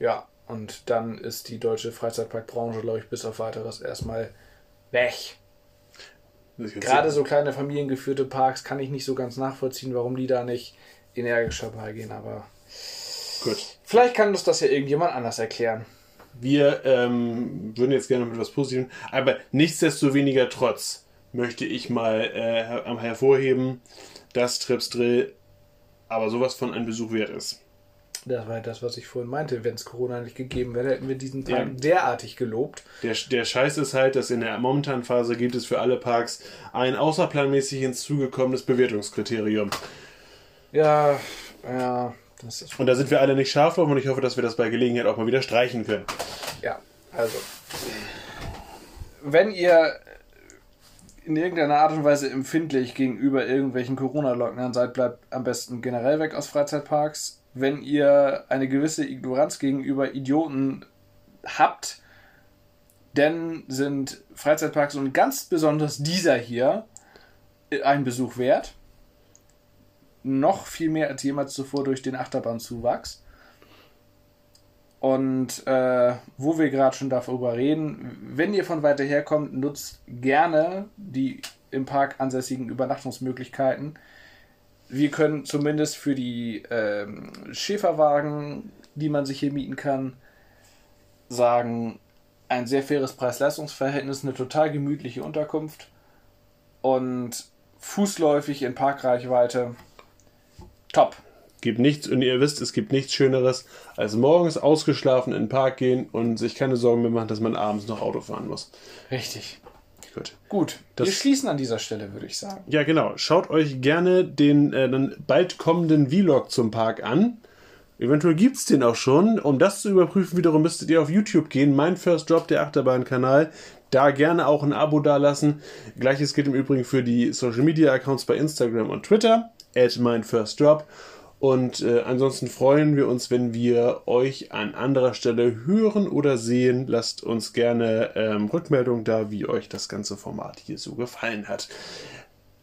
Ja, und dann ist die deutsche Freizeitparkbranche, glaube ich, bis auf weiteres erstmal weg. Gerade so kleine familiengeführte Parks kann ich nicht so ganz nachvollziehen, warum die da nicht energischer beigehen, aber Gut. vielleicht kann uns das ja irgendjemand anders erklären. Wir ähm, würden jetzt gerne mit etwas Positivem, aber nichtsdestoweniger trotz möchte ich mal äh, her hervorheben, dass Trips Drill aber sowas von ein Besuch wert ist. Das war ja das, was ich vorhin meinte. Wenn es Corona nicht gegeben wäre, hätten wir diesen Park Ja. derartig gelobt. Der, der Scheiß ist halt, dass in der momentanen Phase gibt es für alle Parks ein außerplanmäßig hinzugekommenes Bewertungskriterium. Ja, ja, das ist. Und da sind wir alle nicht scharf drauf und ich hoffe, dass wir das bei Gelegenheit auch mal wieder streichen können. Ja, also. Wenn ihr in irgendeiner Art und Weise empfindlich gegenüber irgendwelchen Corona-Leugnern seid, bleibt am besten generell weg aus Freizeitparks. Wenn ihr eine gewisse Ignoranz gegenüber Idioten habt, dann sind Freizeitparks und ganz besonders dieser hier einen Besuch wert. Noch viel mehr als jemals zuvor durch den Achterbahnzuwachs. Und äh, wo wir gerade schon darüber reden, wenn ihr von weiter her kommt, nutzt gerne die im Park ansässigen Übernachtungsmöglichkeiten. Wir können zumindest für die ähm, Schäferwagen, die man sich hier mieten kann, sagen, ein sehr faires Preis-Leistungs-Verhältnis, eine total gemütliche Unterkunft und fußläufig in Parkreichweite. Top. Gibt nichts, und ihr wisst, es gibt nichts Schöneres, als morgens ausgeschlafen in den Park gehen und sich keine Sorgen mehr machen, dass man abends noch Auto fahren muss. Richtig. Gut. Gut, Das- wir schließen an dieser Stelle, würde ich sagen. Ja, genau. Schaut euch gerne den äh, dann bald kommenden Vlog zum Park an. Eventuell gibt es den auch schon. Um das zu überprüfen, wiederum müsstet ihr auf YouTube gehen. Mein First Drop, der Achterbahn-Kanal. Da gerne auch ein Abo dalassen. Gleiches gilt im Übrigen für die Social Media Accounts bei Instagram und Twitter. At mein First Drop. Und äh, ansonsten freuen wir uns, wenn wir euch an anderer Stelle hören oder sehen. Lasst uns gerne ähm, Rückmeldung da, wie euch das ganze Format hier so gefallen hat.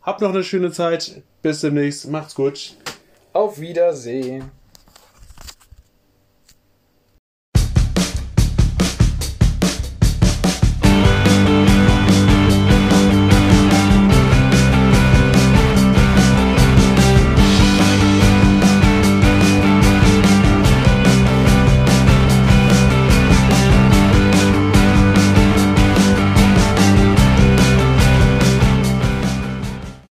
Habt noch eine schöne Zeit. Bis demnächst. Macht's gut. Auf Wiedersehen.